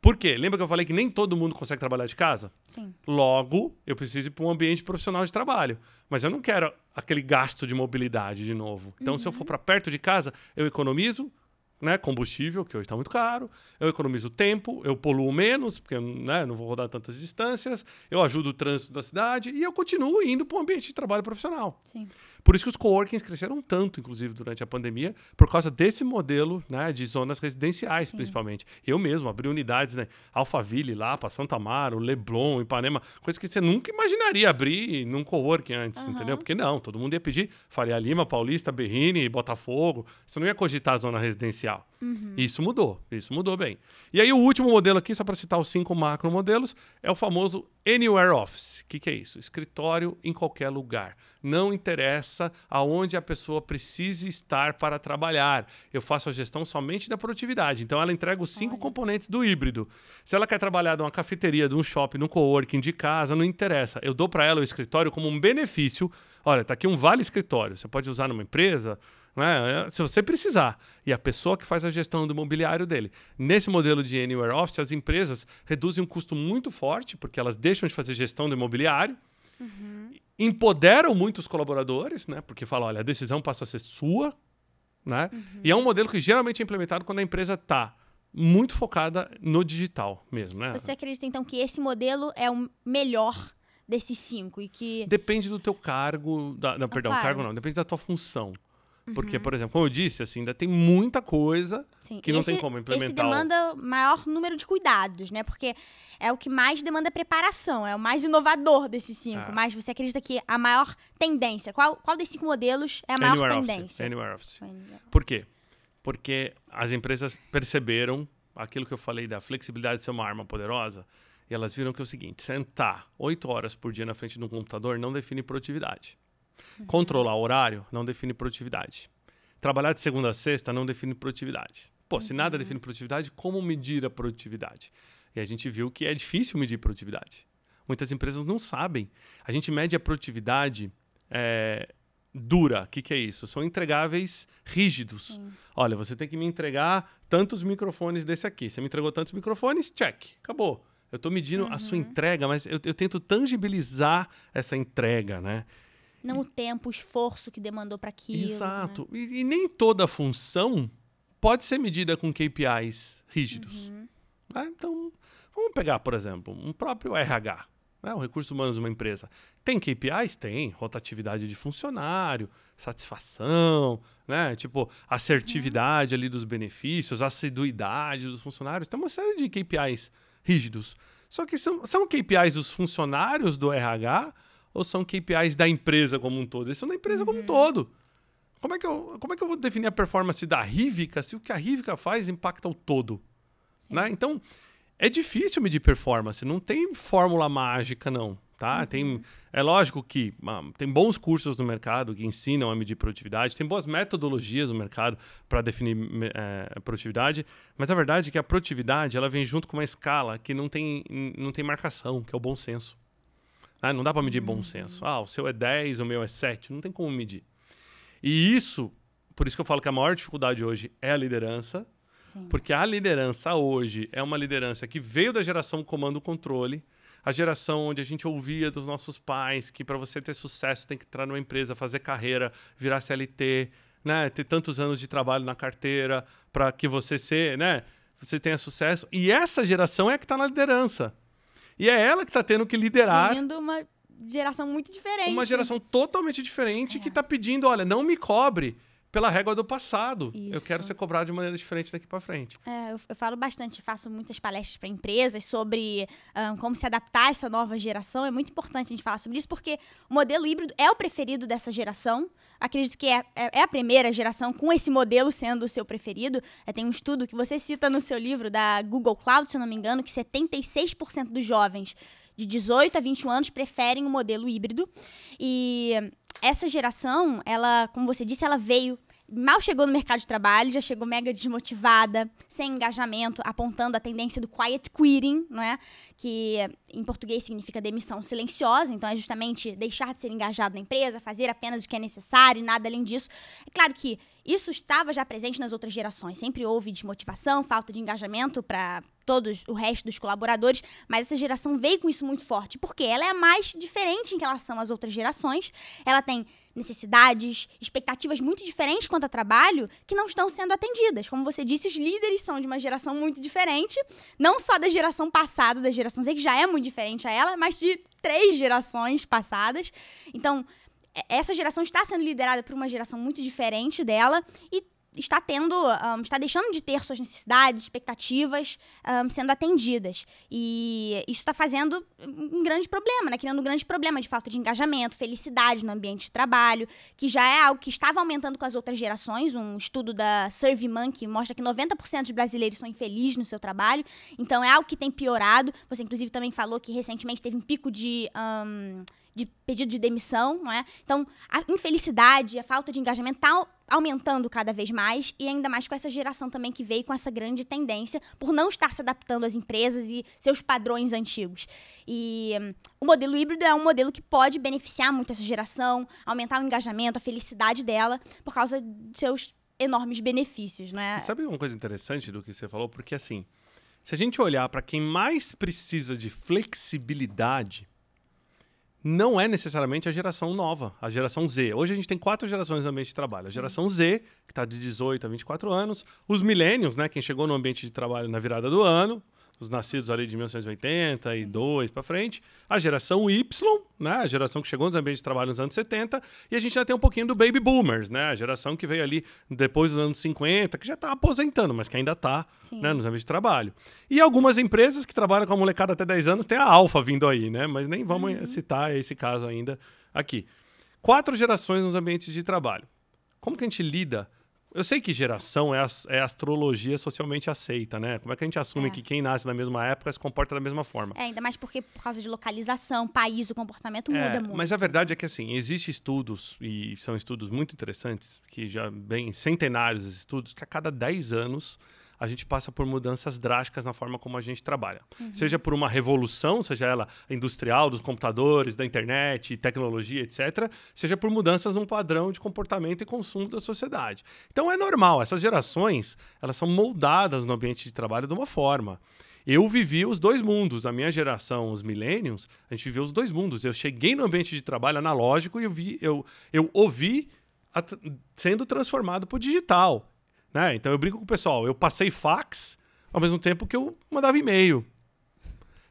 Por quê? Lembra que eu falei que nem todo mundo consegue trabalhar de casa? Sim. Logo, eu preciso ir para um ambiente profissional de trabalho. Mas eu não quero aquele gasto de mobilidade de novo. Então, se eu for para perto de casa, eu economizo né, combustível, que hoje está muito caro, eu economizo tempo, eu poluo menos, porque né, não vou rodar tantas distâncias, eu ajudo o trânsito da cidade e eu continuo indo para um ambiente de trabalho profissional. Sim. Por isso que os coworkings cresceram tanto, inclusive, durante a pandemia, por causa desse modelo né, de zonas residenciais, principalmente. Eu mesmo abri unidades, né? Alphaville lá, para Santa Amaro, Leblon, Ipanema, coisas que você nunca imaginaria abrir num coworking antes, Aham. entendeu? Porque não, todo mundo ia pedir Faria Lima, Paulista, Berrini, Botafogo. Você não ia cogitar a zona residencial. Isso mudou, isso mudou bem. E aí o último modelo aqui, só para citar os cinco macro modelos, é o famoso Anywhere Office. O que, que é isso? Escritório em qualquer lugar. Não interessa aonde a pessoa precise estar para trabalhar. Eu faço a gestão somente da produtividade. Então, ela entrega os cinco componentes do híbrido. Se ela quer trabalhar numa cafeteria, de um shopping, num coworking, de casa, não interessa. Eu dou para ela o escritório como um benefício. Olha, tá aqui um vale escritório. Você pode usar numa empresa, né? se você precisar. E a pessoa que faz a gestão do mobiliário dele. Nesse modelo de Anywhere Office, as empresas reduzem um custo muito forte, porque elas deixam de fazer gestão do imobiliário, empoderam muito os colaboradores, né? porque falam, olha, a decisão passa a ser sua. Né? E é um modelo que geralmente é implementado quando a empresa está muito focada no digital mesmo. Né? Você acredita, então, que esse modelo é o melhor desses cinco e que... Depende do teu cargo, da, não, perdão, claro. cargo não, depende da tua função. Porque, por exemplo, como eu disse, assim, ainda tem muita coisa Sim. que não esse, tem como implementar. Esse demanda maior número de cuidados, né? Porque é o que mais demanda preparação, é o mais inovador desses cinco. É. Mas você acredita que a maior tendência, qual, qual desses cinco modelos é a maior Anywhere Office, tendência? Anywhere Office. Anywhere. Por quê? Porque as empresas perceberam aquilo que eu falei da flexibilidade de ser uma arma poderosa e elas viram que é o seguinte: sentar oito horas por dia na frente de um computador não define produtividade. Controlar o horário não define produtividade. Trabalhar de segunda a sexta não define produtividade. Pô, se nada define produtividade, como medir a produtividade? E a gente viu que é difícil medir produtividade. Muitas empresas não sabem. A gente mede a produtividade é, dura. O que, que é isso? São entregáveis rígidos. Olha, você tem que me entregar tantos microfones desse aqui. Você me entregou tantos microfones? Check. Acabou. Eu estou medindo a sua entrega, mas eu, eu tento tangibilizar essa entrega, né? Não o tempo, o esforço que demandou para aquilo. né? Exato. E, e nem toda função pode ser medida com KPIs rígidos. Uhum. né? Então, vamos pegar, por exemplo, um próprio RH, né? o recurso humano de uma empresa. Tem KPIs? Tem. Rotatividade de funcionário, satisfação, né? tipo, assertividade ali dos benefícios, assiduidade dos funcionários. Tem uma série de KPIs rígidos. Só que são, são KPIs dos funcionários do RH ou são KPIs da empresa como um todo? Eles são da empresa como um todo. Como é, que eu, como é que eu vou definir a performance da Rivica se o que a Rivica faz impacta o todo? Né? Então, é difícil medir performance. Não tem fórmula mágica, não. Tá? Tem, é lógico que ah, tem bons cursos no mercado que ensinam a medir produtividade, tem boas metodologias no mercado para definir eh, produtividade, mas a verdade é que a produtividade ela vem junto com uma escala que não tem, não tem marcação, que é o bom senso. Ah, não dá para medir bom senso. Ah, o seu é 10, o meu é 7. Não tem como medir. E isso, por isso que eu falo que a maior dificuldade hoje é a liderança, Sim. porque a liderança hoje é uma liderança que veio da geração comando-controle, a geração onde a gente ouvia dos nossos pais que para você ter sucesso tem que entrar numa empresa, fazer carreira, virar CLT, né, ter tantos anos de trabalho na carteira para que você ser, né, você tenha sucesso. E essa geração é a que está na liderança. E é ela que está tendo que liderar Gerindo uma geração muito diferente. uma geração totalmente diferente que está pedindo, olha, não me cobre pela régua do passado. Eu Isso. quero ser cobrado de maneira diferente daqui para frente. É, eu, eu falo bastante, faço muitas palestras para empresas sobre ah, como se adaptar a essa nova geração. É muito importante a gente falar sobre isso, porque o modelo híbrido é o preferido dessa geração. Acredito que é, é, é a primeira geração com esse modelo sendo o seu preferido. É, tem um estudo que você cita no seu livro da Google Cloud, se eu não me engano, que 76% dos jovens de 18 a 21 anos preferem o modelo híbrido. E essa geração, ela, como você disse, ela veio mal chegou no mercado de trabalho, já chegou mega desmotivada, sem engajamento, apontando a tendência do quiet quitting, não é? Que em português significa demissão silenciosa, então é justamente deixar de ser engajado na empresa, fazer apenas o que é necessário e nada além disso. É claro que isso estava já presente nas outras gerações, sempre houve desmotivação, falta de engajamento para todos o resto dos colaboradores, mas essa geração veio com isso muito forte, porque ela é a mais diferente em relação às outras gerações. Ela tem necessidades, expectativas muito diferentes quanto a trabalho que não estão sendo atendidas. Como você disse, os líderes são de uma geração muito diferente, não só da geração passada, da geração Z, que já é muito diferente a ela, mas de três gerações passadas. Então, essa geração está sendo liderada por uma geração muito diferente dela e está tendo, um, está deixando de ter suas necessidades, expectativas um, sendo atendidas. E isso está fazendo um grande problema, né? Criando um grande problema de falta de engajamento, felicidade no ambiente de trabalho, que já é algo que estava aumentando com as outras gerações. Um estudo da SurveyMonkey mostra que 90% dos brasileiros são infelizes no seu trabalho. Então é algo que tem piorado. Você, inclusive, também falou que recentemente teve um pico de. Um, de pedido de demissão, não é? Então, a infelicidade, a falta de engajamento está aumentando cada vez mais e ainda mais com essa geração também que veio com essa grande tendência por não estar se adaptando às empresas e seus padrões antigos. E um, o modelo híbrido é um modelo que pode beneficiar muito essa geração, aumentar o engajamento, a felicidade dela por causa de seus enormes benefícios, não é? sabe uma coisa interessante do que você falou? Porque assim, se a gente olhar para quem mais precisa de flexibilidade, não é necessariamente a geração nova, a geração Z. Hoje a gente tem quatro gerações no ambiente de trabalho. A geração Z, que está de 18 a 24 anos, os millennials, né, quem chegou no ambiente de trabalho na virada do ano, os nascidos ali de 1982 para frente, a geração Y, né, a geração que chegou nos ambientes de trabalho nos anos 70, e a gente já tem um pouquinho do baby boomers, né, a geração que veio ali depois dos anos 50, que já está aposentando, mas que ainda está né, nos ambientes de trabalho. E algumas empresas que trabalham com a molecada até 10 anos, tem a Alfa vindo aí, né, mas nem vamos uhum. citar esse caso ainda aqui. Quatro gerações nos ambientes de trabalho. Como que a gente lida eu sei que geração é, é astrologia socialmente aceita, né? Como é que a gente assume é. que quem nasce na mesma época se comporta da mesma forma? É, ainda mais porque por causa de localização, país, o comportamento é, muda muito. Mas a verdade é que, assim, existem estudos, e são estudos muito interessantes, que já bem centenários estudos, que a cada 10 anos a gente passa por mudanças drásticas na forma como a gente trabalha. Uhum. Seja por uma revolução, seja ela industrial, dos computadores, da internet, tecnologia, etc., seja por mudanças num padrão de comportamento e consumo da sociedade. Então é normal, essas gerações, elas são moldadas no ambiente de trabalho de uma forma. Eu vivi os dois mundos. A minha geração, os millennials, a gente viveu os dois mundos. Eu cheguei no ambiente de trabalho analógico e eu vi, eu, eu ouvi sendo transformado para o digital. Né? Então eu brinco com o pessoal, eu passei fax ao mesmo tempo que eu mandava e-mail.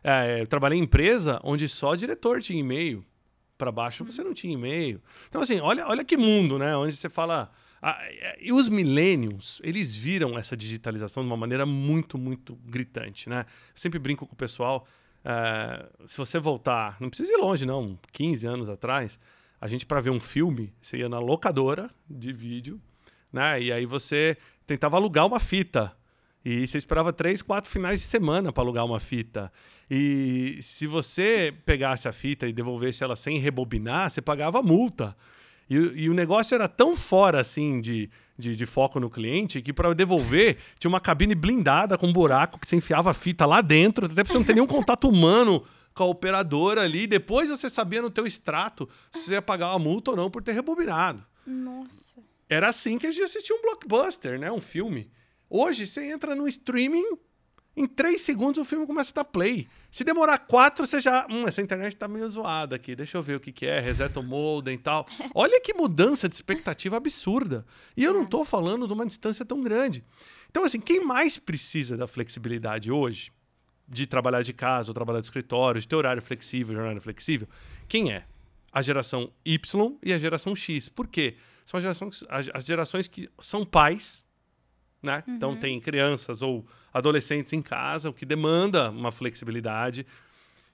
É, eu trabalhei em empresa onde só diretor tinha e-mail. Para baixo você não tinha e-mail. Então, assim, olha, olha que mundo, né? Onde você fala. Ah, e os millennials, eles viram essa digitalização de uma maneira muito, muito gritante, né? Eu sempre brinco com o pessoal. É, se você voltar, não precisa ir longe, não, 15 anos atrás, a gente, para ver um filme, você ia na locadora de vídeo, né? E aí você tentava alugar uma fita. E você esperava três, quatro finais de semana para alugar uma fita. E se você pegasse a fita e devolvesse ela sem rebobinar, você pagava multa. E, e o negócio era tão fora assim de, de, de foco no cliente que para devolver tinha uma cabine blindada com um buraco que você enfiava a fita lá dentro, até para você não ter nenhum contato humano com a operadora ali. Depois você sabia no teu extrato se você ia pagar uma multa ou não por ter rebobinado. Nossa. Era assim que a gente assistia um blockbuster, né? Um filme. Hoje, você entra no streaming, em três segundos o filme começa a dar play. Se demorar quatro, você já. Hum, essa internet tá meio zoada aqui. Deixa eu ver o que, que é. Reseta o modem e tal. <laughs> Olha que mudança de expectativa absurda. E eu não é. tô falando de uma distância tão grande. Então, assim, quem mais precisa da flexibilidade hoje, de trabalhar de casa, ou trabalhar de escritório, de ter horário flexível, jornada flexível, quem é? A geração Y e a geração X. Por quê? São as gerações, as gerações que são pais, né? Então, uhum. Então tem crianças ou adolescentes em casa, o que demanda uma flexibilidade,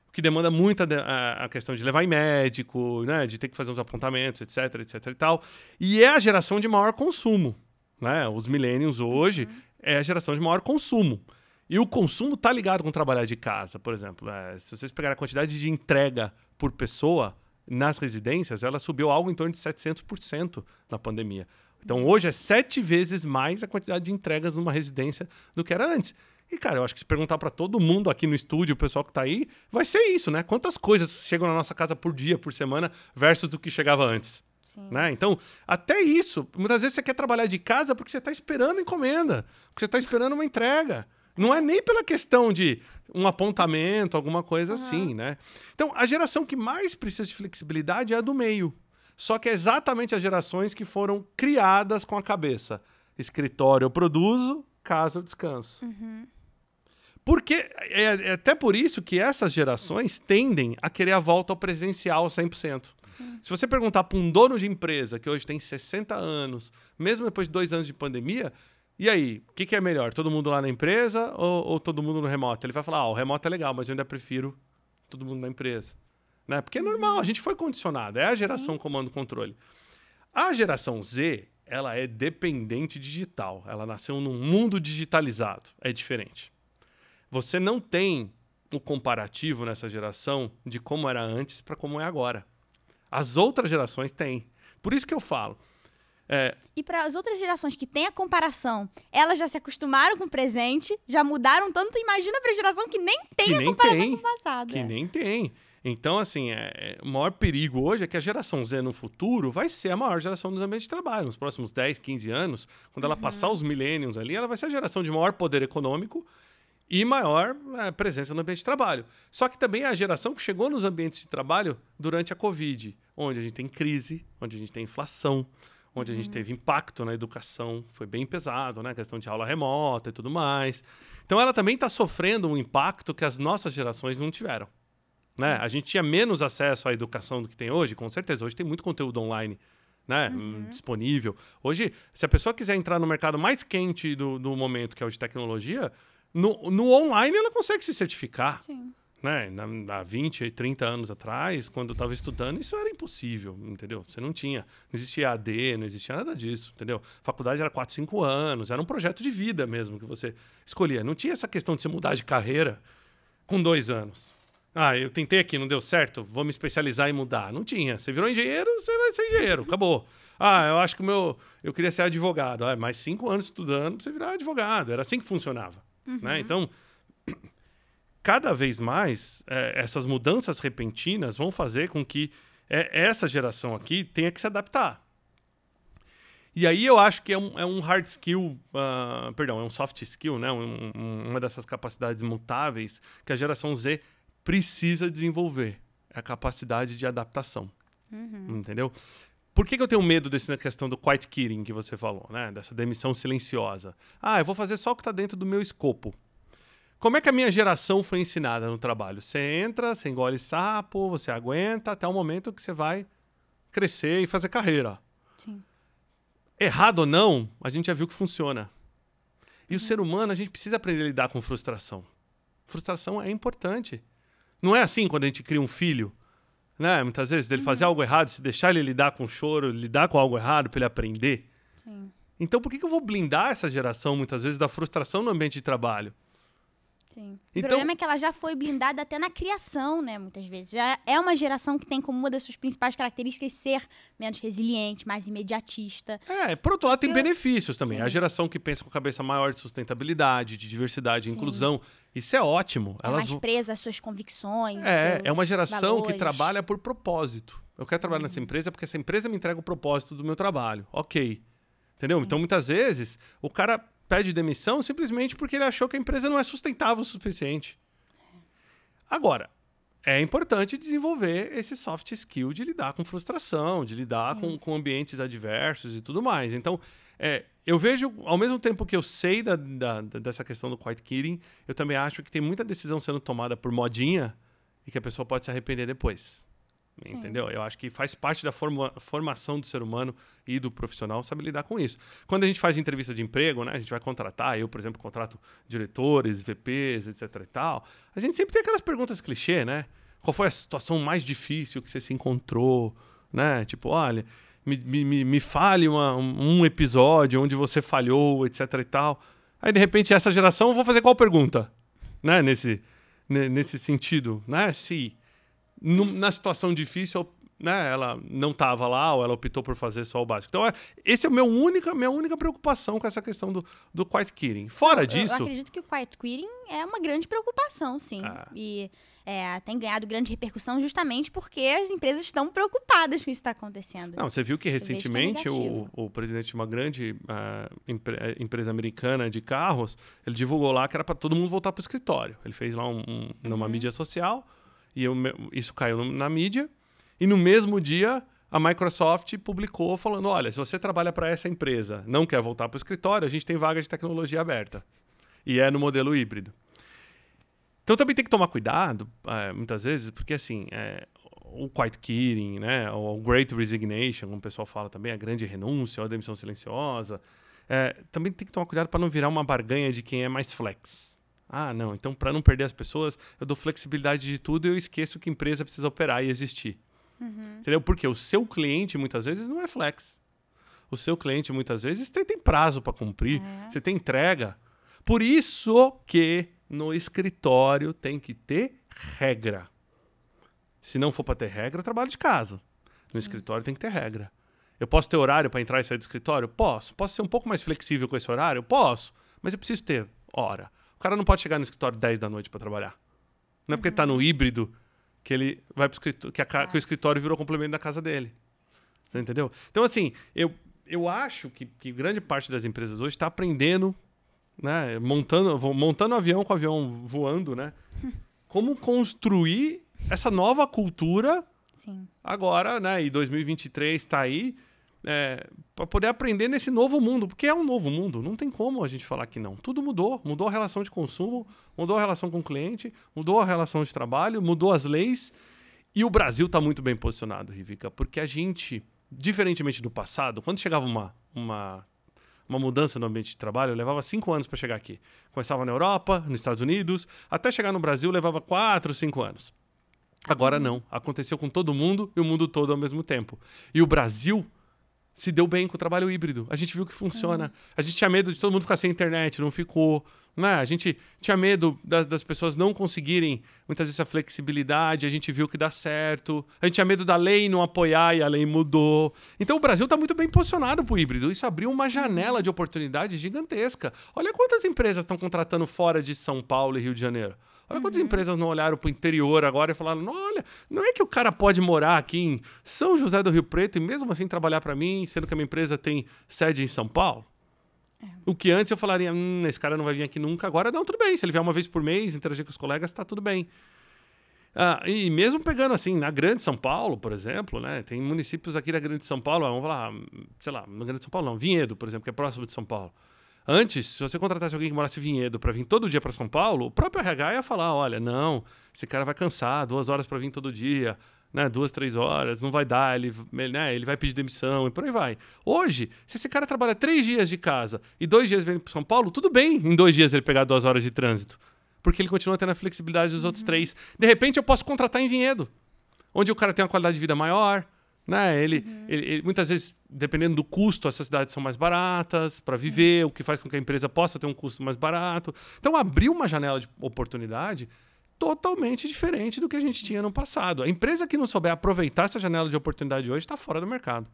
o que demanda muita a, a, questão de levar em médico, né? De ter que fazer uns apontamentos, etc, etc e tal. E é a geração de maior consumo, né? Os millennials hoje uhum. é a geração de maior consumo. E o consumo tá ligado com trabalhar de casa, por exemplo. É, se vocês pegarem a quantidade de entrega por pessoa, nas residências, ela subiu algo em torno de 700% na pandemia. Então, hoje é sete vezes mais a quantidade de entregas numa residência do que era antes. E, cara, eu acho que se perguntar para todo mundo aqui no estúdio, o pessoal que está aí, vai ser isso, né? Quantas coisas chegam na nossa casa por dia, por semana, versus do que chegava antes. Né? Então, até isso. Muitas vezes você quer trabalhar de casa porque você está esperando encomenda, porque você está esperando uma entrega. Não é nem pela questão de um apontamento, alguma coisa uhum. assim, né? Então, a geração que mais precisa de flexibilidade é a do meio. Só que é exatamente as gerações que foram criadas com a cabeça. Escritório eu produzo, casa eu descanso. Uhum. Porque é, é, até por isso que essas gerações tendem a querer a volta ao presencial 100%. Se você perguntar para um dono de empresa que hoje tem 60 anos, mesmo depois de dois anos de pandemia, e aí, o que, que, é melhor? Todo mundo lá na empresa ou, ou, todo mundo no remoto? Ele vai falar, ah, o remoto é legal, mas eu ainda prefiro todo mundo na empresa. Né? Porque é normal, a gente foi condicionado, é a geração comando-controle. A geração Z, ela é dependente digital, ela nasceu num mundo digitalizado, é diferente. Você não tem o comparativo nessa geração de como era antes para como é agora. As outras gerações têm. Por isso que eu falo, é... E para as outras gerações que têm a comparação, elas já se acostumaram com o presente, já mudaram tanto, imagina para a geração que nem tem que a nem comparação tem, com o passado. Que é. nem tem. Então, assim, é, é, o maior perigo hoje é que a geração Z no futuro vai ser a maior geração dos ambientes de trabalho. Nos próximos 10, 15 anos, quando ela uhum. passar os millennials ali, ela vai ser a geração de maior poder econômico e maior é, presença no ambiente de trabalho. Só que também é a geração que chegou nos ambientes de trabalho durante a Covid, onde a gente tem crise, onde a gente tem inflação, onde a gente uhum. teve impacto na educação, foi bem pesado, né? A questão de aula remota e tudo mais. Então ela também está sofrendo um impacto que as nossas gerações não tiveram. Né? A gente tinha menos acesso à educação do que tem hoje, com certeza. Hoje tem muito conteúdo online. Né? Uhum. disponível. Hoje, se a pessoa quiser entrar no mercado mais quente do, do momento, que é o de tecnologia, no, no online ela consegue se certificar. Sim né, há 20, 30 anos atrás, quando eu estava estudando, isso era impossível, entendeu? Você não tinha, não existia AD, não existia nada disso, entendeu? Faculdade era 4, 5 anos, era um projeto de vida mesmo que você escolhia. Não tinha essa questão de você mudar de carreira com dois anos. Ah, eu tentei aqui, não deu certo, vou me especializar e mudar. Não tinha. Você virou engenheiro, você vai ser engenheiro, acabou. Ah, eu acho que o meu. Eu queria ser advogado. Ah, mais cinco anos estudando pra você virar advogado. Era assim que funcionava. Né? Uhum. Né? Então cada vez mais é, essas mudanças repentinas vão fazer com que é, essa geração aqui tenha que se adaptar. E aí eu acho que é um, é um hard skill, uh, perdão, é um soft skill, né? Um, um, uma dessas capacidades mutáveis que a geração Z precisa desenvolver. É a capacidade de adaptação. Uhum. Entendeu? Por que, que, eu tenho medo dessa questão do quiet quitting que você falou, né? Dessa demissão silenciosa. Ah, eu vou fazer só o que está dentro do meu escopo. Como é que a minha geração foi ensinada no trabalho? Você entra, você engole sapo, você aguenta até o momento que você vai crescer e fazer carreira. Sim. Errado ou não, a gente já viu que funciona. E uhum. o ser humano, a gente precisa aprender a lidar com frustração. Frustração é importante. Não é assim quando a gente cria um filho, né? Muitas vezes, dele uhum. fazer algo errado, se deixar ele lidar com choro, lidar com algo errado para ele aprender. Sim. Então, por que, que eu vou blindar essa geração, muitas vezes, da frustração no ambiente de trabalho? Sim. Então, o problema é que ela já foi blindada até na criação, né? Muitas vezes. Já é uma geração que tem como uma das suas principais características ser menos resiliente, mais imediatista. É, por outro lado, tem Eu... benefícios também. Sim. A geração que pensa com a cabeça maior de sustentabilidade, de diversidade e inclusão. Isso é ótimo. É Elas... mais presa às suas convicções. É, é uma geração valores. que trabalha por propósito. Eu quero trabalhar nessa uhum. empresa porque essa empresa me entrega o propósito do meu trabalho. Ok. Entendeu? Então, muitas vezes, o cara pede demissão simplesmente porque ele achou que a empresa não é sustentável o suficiente. Agora, é importante desenvolver esse soft skill de lidar com frustração, de lidar com, com, ambientes adversos e tudo mais. Então, é, eu vejo, ao mesmo tempo que eu sei da, da, dessa questão do quiet quitting, eu também acho que tem muita decisão sendo tomada por modinha e que a pessoa pode se arrepender depois. Sim. Entendeu? Eu acho que faz parte da forma, formação do ser humano e do profissional saber lidar com isso. Quando a gente faz entrevista de emprego, né, a gente vai contratar, eu, por exemplo, contrato diretores, VPs, etc e tal, a gente sempre tem aquelas perguntas clichê, né? Qual foi a situação mais difícil que você se encontrou, né? Tipo, olha, me, me, me fale uma, um episódio onde você falhou, etc e tal. Aí, de repente, essa geração, vou fazer qual pergunta? Né? Nesse, nesse sentido, né? Se na situação difícil, né, ela não estava lá ou ela optou por fazer só o básico. Então, é, esse é a minha única, minha única preocupação com essa questão do, do quiet quitting. Fora eu, disso... Eu acredito que o quiet quitting é uma grande preocupação, sim. Ah. E é, tem ganhado grande repercussão justamente porque as empresas estão preocupadas com isso que está acontecendo. Não, você viu que recentemente que é o, o, presidente de uma grande uh, empre empresa americana de carros, ele divulgou lá que era para todo mundo voltar para o escritório. Ele fez lá um, um, numa uhum. mídia social e eu, isso caiu na mídia. E no mesmo dia, a Microsoft publicou falando: olha, se você trabalha para essa empresa, não quer voltar para o escritório, a gente tem vaga de tecnologia aberta. E é no modelo híbrido. Então também tem que tomar cuidado, é, muitas vezes, porque assim, é, o quiet quitting, né? O great resignation, como o pessoal fala também, a grande renúncia, a demissão silenciosa. É, também tem que tomar cuidado para não virar uma barganha de quem é mais flex. Ah, não, então para não perder as pessoas, eu dou flexibilidade de tudo e eu esqueço que a empresa precisa operar e existir. Uhum. Entendeu? Porque o seu cliente muitas vezes não é flex. O seu cliente muitas vezes tem, tem prazo para cumprir, é. você tem entrega. Por isso que no escritório tem que ter regra. Se não for para ter regra, trabalho de casa. No escritório tem que ter regra. Eu posso ter horário para entrar e sair do escritório? Posso. Posso ser um pouco mais flexível com esse horário? Posso. Mas eu preciso ter hora. O cara não pode chegar no escritório 10 da noite para trabalhar. Não é porque uhum. ele tá no uhum. híbrido que ele vai pro escritório, que, a, que o escritório virou complemento da casa dele. Você entendeu? Então, assim, eu, eu acho que, que grande parte das empresas hoje está aprendendo, né? Montando, montando avião com o avião voando, né? <laughs> Como construir essa nova cultura Sim. agora, né? E 2023 está aí é, para poder aprender nesse novo mundo, porque é um novo mundo, não tem como a gente falar que não. Tudo mudou, mudou a relação de consumo, mudou a relação com o cliente, mudou a relação de trabalho, mudou as leis. E o Brasil está muito bem posicionado, Rivica, porque a gente, diferentemente do passado, quando chegava uma, uma, uma mudança no ambiente de trabalho, levava cinco anos para chegar aqui. Começava na Europa, nos Estados Unidos, até chegar no Brasil levava quatro, cinco anos. Agora não. Aconteceu com todo mundo e o mundo todo ao mesmo tempo. E o Brasil se deu bem com o trabalho híbrido. A gente viu que funciona. A gente tinha medo de todo mundo ficar sem internet, não ficou. Né? A gente tinha medo das, das, pessoas não conseguirem muitas vezes essa flexibilidade, a gente viu que dá certo. A gente tinha medo da lei não apoiar e a lei mudou. Então o Brasil está muito bem posicionado para o híbrido. Isso abriu uma janela de oportunidade gigantesca. Olha quantas empresas estão contratando fora de São Paulo e Rio de Janeiro. Olha uhum. quantas empresas não olharam para o interior agora e falaram: olha, não é que o cara pode morar aqui em São José do Rio Preto e mesmo assim trabalhar para mim, sendo que a minha empresa tem sede em São Paulo? É. O que antes eu falaria: hum, esse cara não vai vir aqui nunca. Agora, não, tudo bem. Se ele vier uma vez por mês, interagir com os colegas, está tudo bem. Ah, e mesmo pegando assim, na Grande São Paulo, por exemplo, né? Tem municípios aqui da Grande São Paulo, vamos falar, sei lá, na Grande São Paulo não, Vinhedo, por exemplo, que é próximo de São Paulo. Antes, se você contratasse alguém que morasse em Vinhedo para vir todo dia para São Paulo, o próprio RH ia falar: olha, não, esse cara vai cansar, duas horas para vir todo dia, né, duas, três horas, não vai dar, ele, né, ele vai pedir demissão e por aí vai. Hoje, se esse cara trabalha três dias de casa e dois dias vem para São Paulo, tudo bem em dois dias ele pegar duas horas de trânsito, porque ele continua tendo a flexibilidade dos uhum. outros três. De repente, eu posso contratar em Vinhedo, onde o cara tem uma qualidade de vida maior, né? Ele, uhum. ele, ele, muitas vezes, dependendo do custo, essas cidades são mais baratas para viver, uhum. o que faz com que a empresa possa ter um custo mais barato. Então, abriu uma janela de oportunidade totalmente diferente do que a gente tinha no passado. A empresa que não souber aproveitar essa janela de oportunidade hoje está fora do mercado.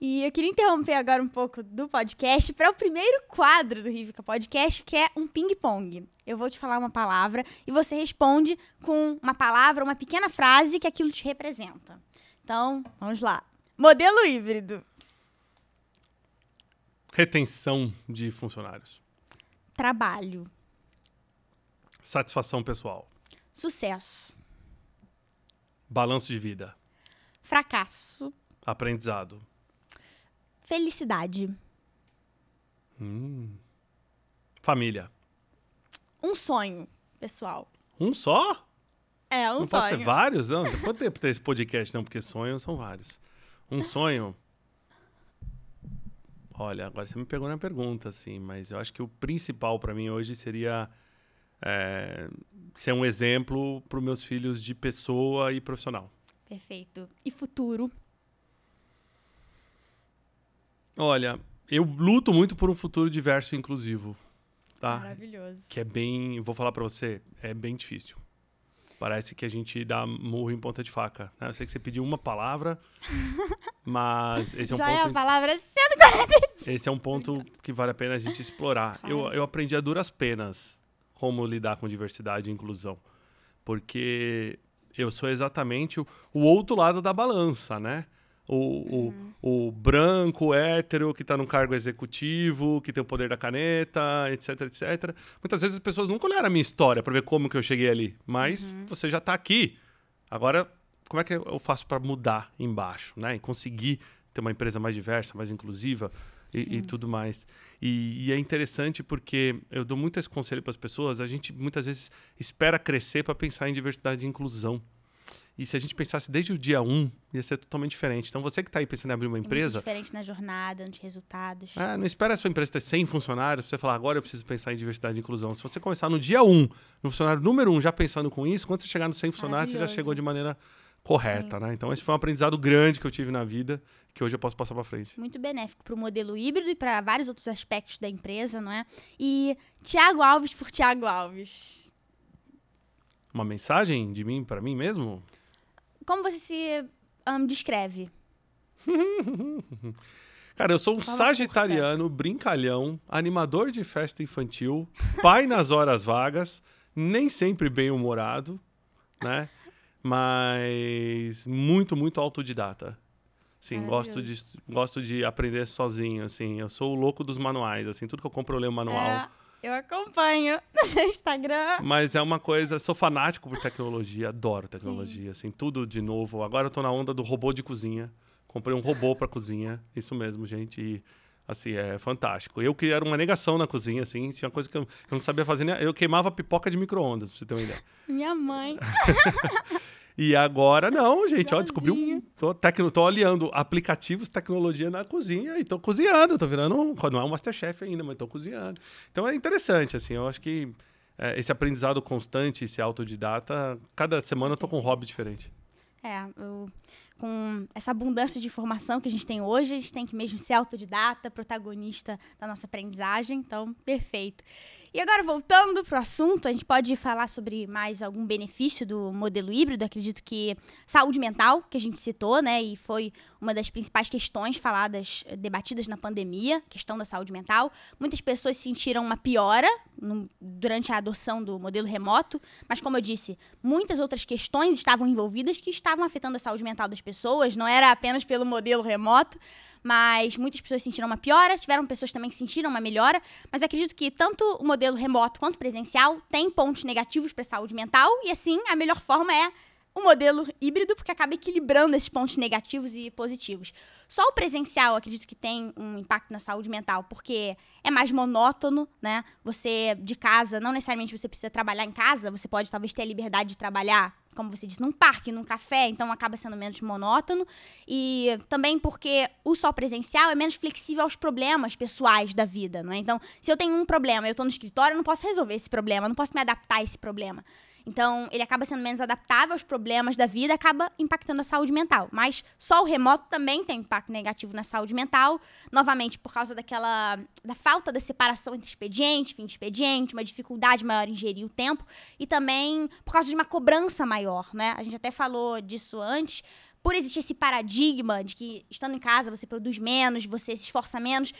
E eu queria interromper agora um pouco do podcast para o primeiro quadro do Rivica Podcast, que é um ping-pong. Eu vou te falar uma palavra e você responde com uma palavra, uma pequena frase que aquilo te representa. Então, vamos lá. Modelo híbrido. Retenção de funcionários. Trabalho. Satisfação pessoal. Sucesso. Balanço de vida. Fracasso. Aprendizado. Felicidade. Hum. Família. Um sonho, pessoal. Um só? É, um não sonho. pode ser vários? Não, <laughs> quanto tempo tem esse podcast? Não, porque sonhos são vários. Um sonho. Olha, agora você me pegou na pergunta, assim, mas eu acho que o principal para mim hoje seria é, ser um exemplo para os meus filhos de pessoa e profissional. Perfeito. E futuro? Olha, eu luto muito por um futuro diverso e inclusivo. Tá? Maravilhoso. Que é bem, vou falar para você, é bem difícil. Parece que a gente dá murro em ponta de faca. Né? Eu sei que você pediu uma palavra, <laughs> mas esse é um Já ponto. É a palavra 140. Esse é um ponto que vale a pena a gente explorar. Eu, eu aprendi a duras penas como lidar com diversidade e inclusão. Porque eu sou exatamente o, o outro lado da balança, né? O, uhum. o, o, branco, hétero, que está no cargo executivo, que tem o poder da caneta, etc, etc. Muitas vezes as pessoas nunca olharam a minha história para ver como que eu cheguei ali. Mas uhum. você já está aqui. Agora, como é que eu faço para mudar embaixo, né? E conseguir ter uma empresa mais diversa, mais inclusiva e, e tudo mais. E, e, é interessante porque eu dou muito esse conselho para as pessoas. A gente muitas vezes espera crescer para pensar em diversidade e inclusão. E se a gente pensasse desde o dia 1, ia ser totalmente diferente. Então, você que está aí pensando em abrir uma empresa. É diferente na jornada, nos resultados. É, não espera a sua empresa ter 100 funcionários para você falar, agora eu preciso pensar em diversidade e inclusão. Se você começar no dia 1, no funcionário número 1, já pensando com isso, quando você chegar nos 100 funcionários, você já chegou de maneira correta, Sim. né? Então, esse foi um aprendizado grande que eu tive na vida, que hoje eu posso passar para frente. Muito benéfico para o modelo híbrido e para vários outros aspectos da empresa, não é? E Tiago Alves por Tiago Alves. Uma mensagem de mim para mim mesmo? Como você se um, descreve? <laughs> Cara, eu sou um Fala sagitariano, curta. brincalhão, animador de festa infantil, pai nas horas vagas, nem sempre bem-humorado, né? Mas muito, muito autodidata. Sim, gosto de, gosto de aprender sozinho, assim. Eu sou o louco dos manuais, assim. Tudo que eu compro eu leio o manual. É. Eu acompanho <laughs> no seu Instagram. Mas é uma coisa, sou fanático por tecnologia, adoro tecnologia, Sim. assim, tudo de novo. Agora eu tô na onda do robô de cozinha. Comprei um robô para cozinha, isso mesmo, gente. E assim, é fantástico. Eu que era uma negação na cozinha, assim, tinha coisa que eu, eu não sabia fazer, eu queimava pipoca de micro-ondas, pra você ter uma ideia. Minha mãe. <laughs> E agora não, gente, ó, descobri um. Tô, tecno, tô aliando aplicativos, tecnologia na cozinha e tô cozinhando, tô virando um. Não é um Masterchef ainda, mas tô cozinhando. Então é interessante, assim, eu acho que é, esse aprendizado constante, esse autodidata, cada semana eu tô com um hobby diferente. É, eu, com essa abundância de informação que a gente tem hoje, a gente tem que mesmo ser autodidata, protagonista da nossa aprendizagem, então, perfeito. E agora, voltando para o assunto, a gente pode falar sobre mais algum benefício do modelo híbrido. Acredito que saúde mental, que a gente citou, né? E foi uma das principais questões faladas, debatidas na pandemia, questão da saúde mental. Muitas pessoas sentiram uma piora no, durante a adoção do modelo remoto, mas como eu disse, muitas outras questões estavam envolvidas que estavam afetando a saúde mental das pessoas, não era apenas pelo modelo remoto mas muitas pessoas sentiram uma piora, tiveram pessoas também que sentiram uma melhora, mas eu acredito que tanto o modelo remoto quanto presencial tem pontos negativos para a saúde mental, e assim, a melhor forma é o modelo híbrido, porque acaba equilibrando esses pontos negativos e positivos. Só o presencial, acredito que tem um impacto na saúde mental, porque é mais monótono, né? Você de casa, não necessariamente você precisa trabalhar em casa, você pode talvez ter a liberdade de trabalhar como você disse, num parque, num café, então acaba sendo menos monótono. E também porque o só presencial é menos flexível aos problemas pessoais da vida, não é? Então, se eu tenho um problema, eu estou no escritório, eu não posso resolver esse problema, não posso me adaptar a esse problema. Então, ele acaba sendo menos adaptável aos problemas da vida, acaba impactando a saúde mental. Mas só o remoto também tem impacto negativo na saúde mental, novamente por causa daquela da falta da separação entre expediente, fim de expediente, uma dificuldade maior em gerir o tempo e também por causa de uma cobrança maior, né? A gente até falou disso antes, por existir esse paradigma de que estando em casa você produz menos, você se esforça menos,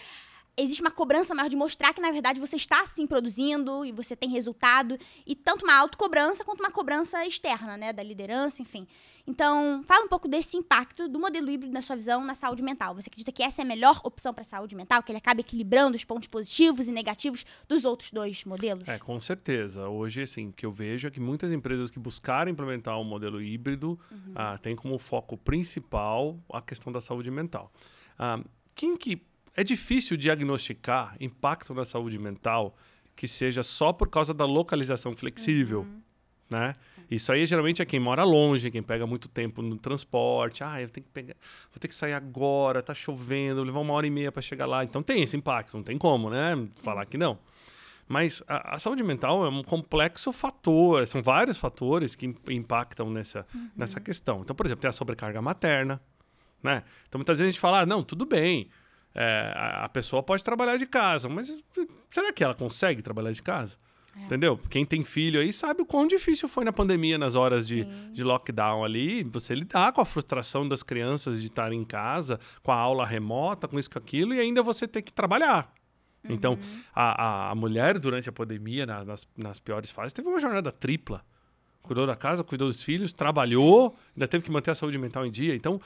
existe uma cobrança maior de mostrar que, na verdade, você está sim produzindo e você tem resultado. E tanto uma autocobrança quanto uma cobrança externa, né? Da liderança, enfim. Então, fala um pouco desse impacto do modelo híbrido na sua visão na saúde mental. Você acredita que essa é a melhor opção para a saúde mental? Que ele acaba equilibrando os pontos positivos e negativos dos outros dois modelos? É, com certeza. Hoje, assim, o que eu vejo é que muitas empresas que buscaram implementar o um modelo híbrido uhum. ah, têm como foco principal a questão da saúde mental. Ah, quem que é difícil diagnosticar impacto na saúde mental que seja só por causa da localização flexível, uhum. né? Isso aí geralmente é quem mora longe, quem pega muito tempo no transporte. Ah, eu tenho que pegar, vou ter que sair agora, tá chovendo, levar uma hora e meia para chegar lá. Então tem esse impacto, não tem como, né? Falar que não. Mas a, a, saúde mental é um complexo fator, são vários fatores que impactam nessa, uhum. nessa questão. Então, por exemplo, tem a sobrecarga materna, né? Então muitas vezes a gente fala, ah, não, tudo bem, é, a pessoa pode trabalhar de casa, mas será que ela consegue trabalhar de casa? É. Entendeu? Quem tem filho aí sabe o quão difícil foi na pandemia, nas horas de, de lockdown ali, você lidar com a frustração das crianças de estar em casa, com a aula remota, com isso, com aquilo, e ainda você ter que trabalhar. Então, uhum. Então, a, a, mulher, durante a pandemia, na, nas, nas piores fases, teve uma jornada tripla. Cuidou da casa, cuidou dos filhos, trabalhou, ainda teve que manter a saúde mental em dia. Então,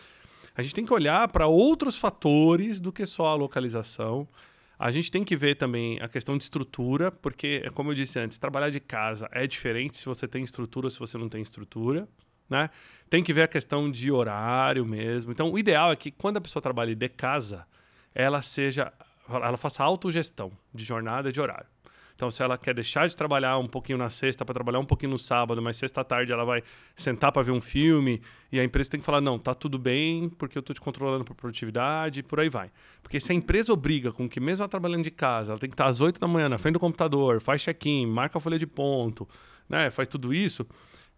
a gente tem que olhar para outros fatores do que só a localização. A gente tem que ver também a questão de estrutura, porque, como eu disse antes, trabalhar de casa é diferente se você tem estrutura ou se você não tem estrutura. Né? Tem que ver a questão de horário mesmo. Então, o ideal é que quando a pessoa trabalhe de casa, ela seja, ela faça autogestão de jornada e de horário. Então, se ela quer deixar de trabalhar um pouquinho na sexta para trabalhar um pouquinho no sábado, mas sexta tarde ela vai sentar para ver um filme e a empresa tem que falar: não, tá tudo bem porque eu estou te controlando por produtividade e por aí vai. Porque se a empresa obriga com que, mesmo ela trabalhando de casa, ela tem que estar às 8 da manhã na frente do computador, faz check-in, marca a folha de ponto, né, faz tudo isso,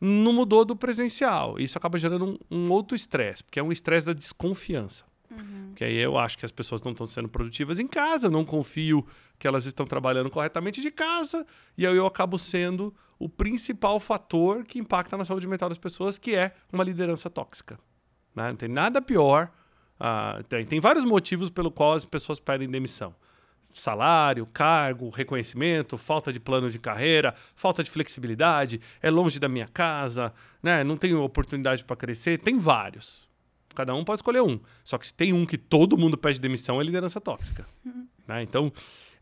não mudou do presencial. Isso acaba gerando um, um outro estresse, porque é um estresse da desconfiança. Uhum. Porque aí eu acho que as pessoas não estão sendo produtivas em casa, não confio que elas estão trabalhando corretamente de casa, e aí eu acabo sendo o principal fator que impacta na saúde mental das pessoas, que é uma liderança tóxica. Né? Não tem nada pior. Uh, tem, tem vários motivos pelo qual as pessoas pedem demissão salário, cargo, reconhecimento, falta de plano de carreira, falta de flexibilidade, é longe da minha casa, né? não tenho oportunidade para crescer. Tem vários. Cada um pode escolher um. Só que se tem um que todo mundo pede demissão, é liderança tóxica. Uhum. Né? Então,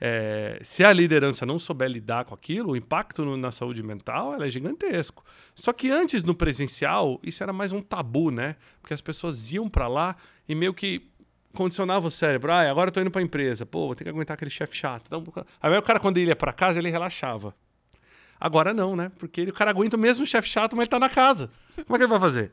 é, se a liderança não souber lidar com aquilo, o impacto no, na saúde mental é gigantesco. Só que antes, no presencial, isso era mais um tabu, né? Porque as pessoas iam para lá e meio que condicionava o cérebro. Ah, agora eu tô indo pra empresa. Pô, vou ter que aguentar aquele chefe chato. Então, aí o cara, quando ele ia para casa, ele relaxava. Agora não, né? Porque ele, o cara aguenta o mesmo chefe chato, mas ele tá na casa. Como é que ele vai fazer?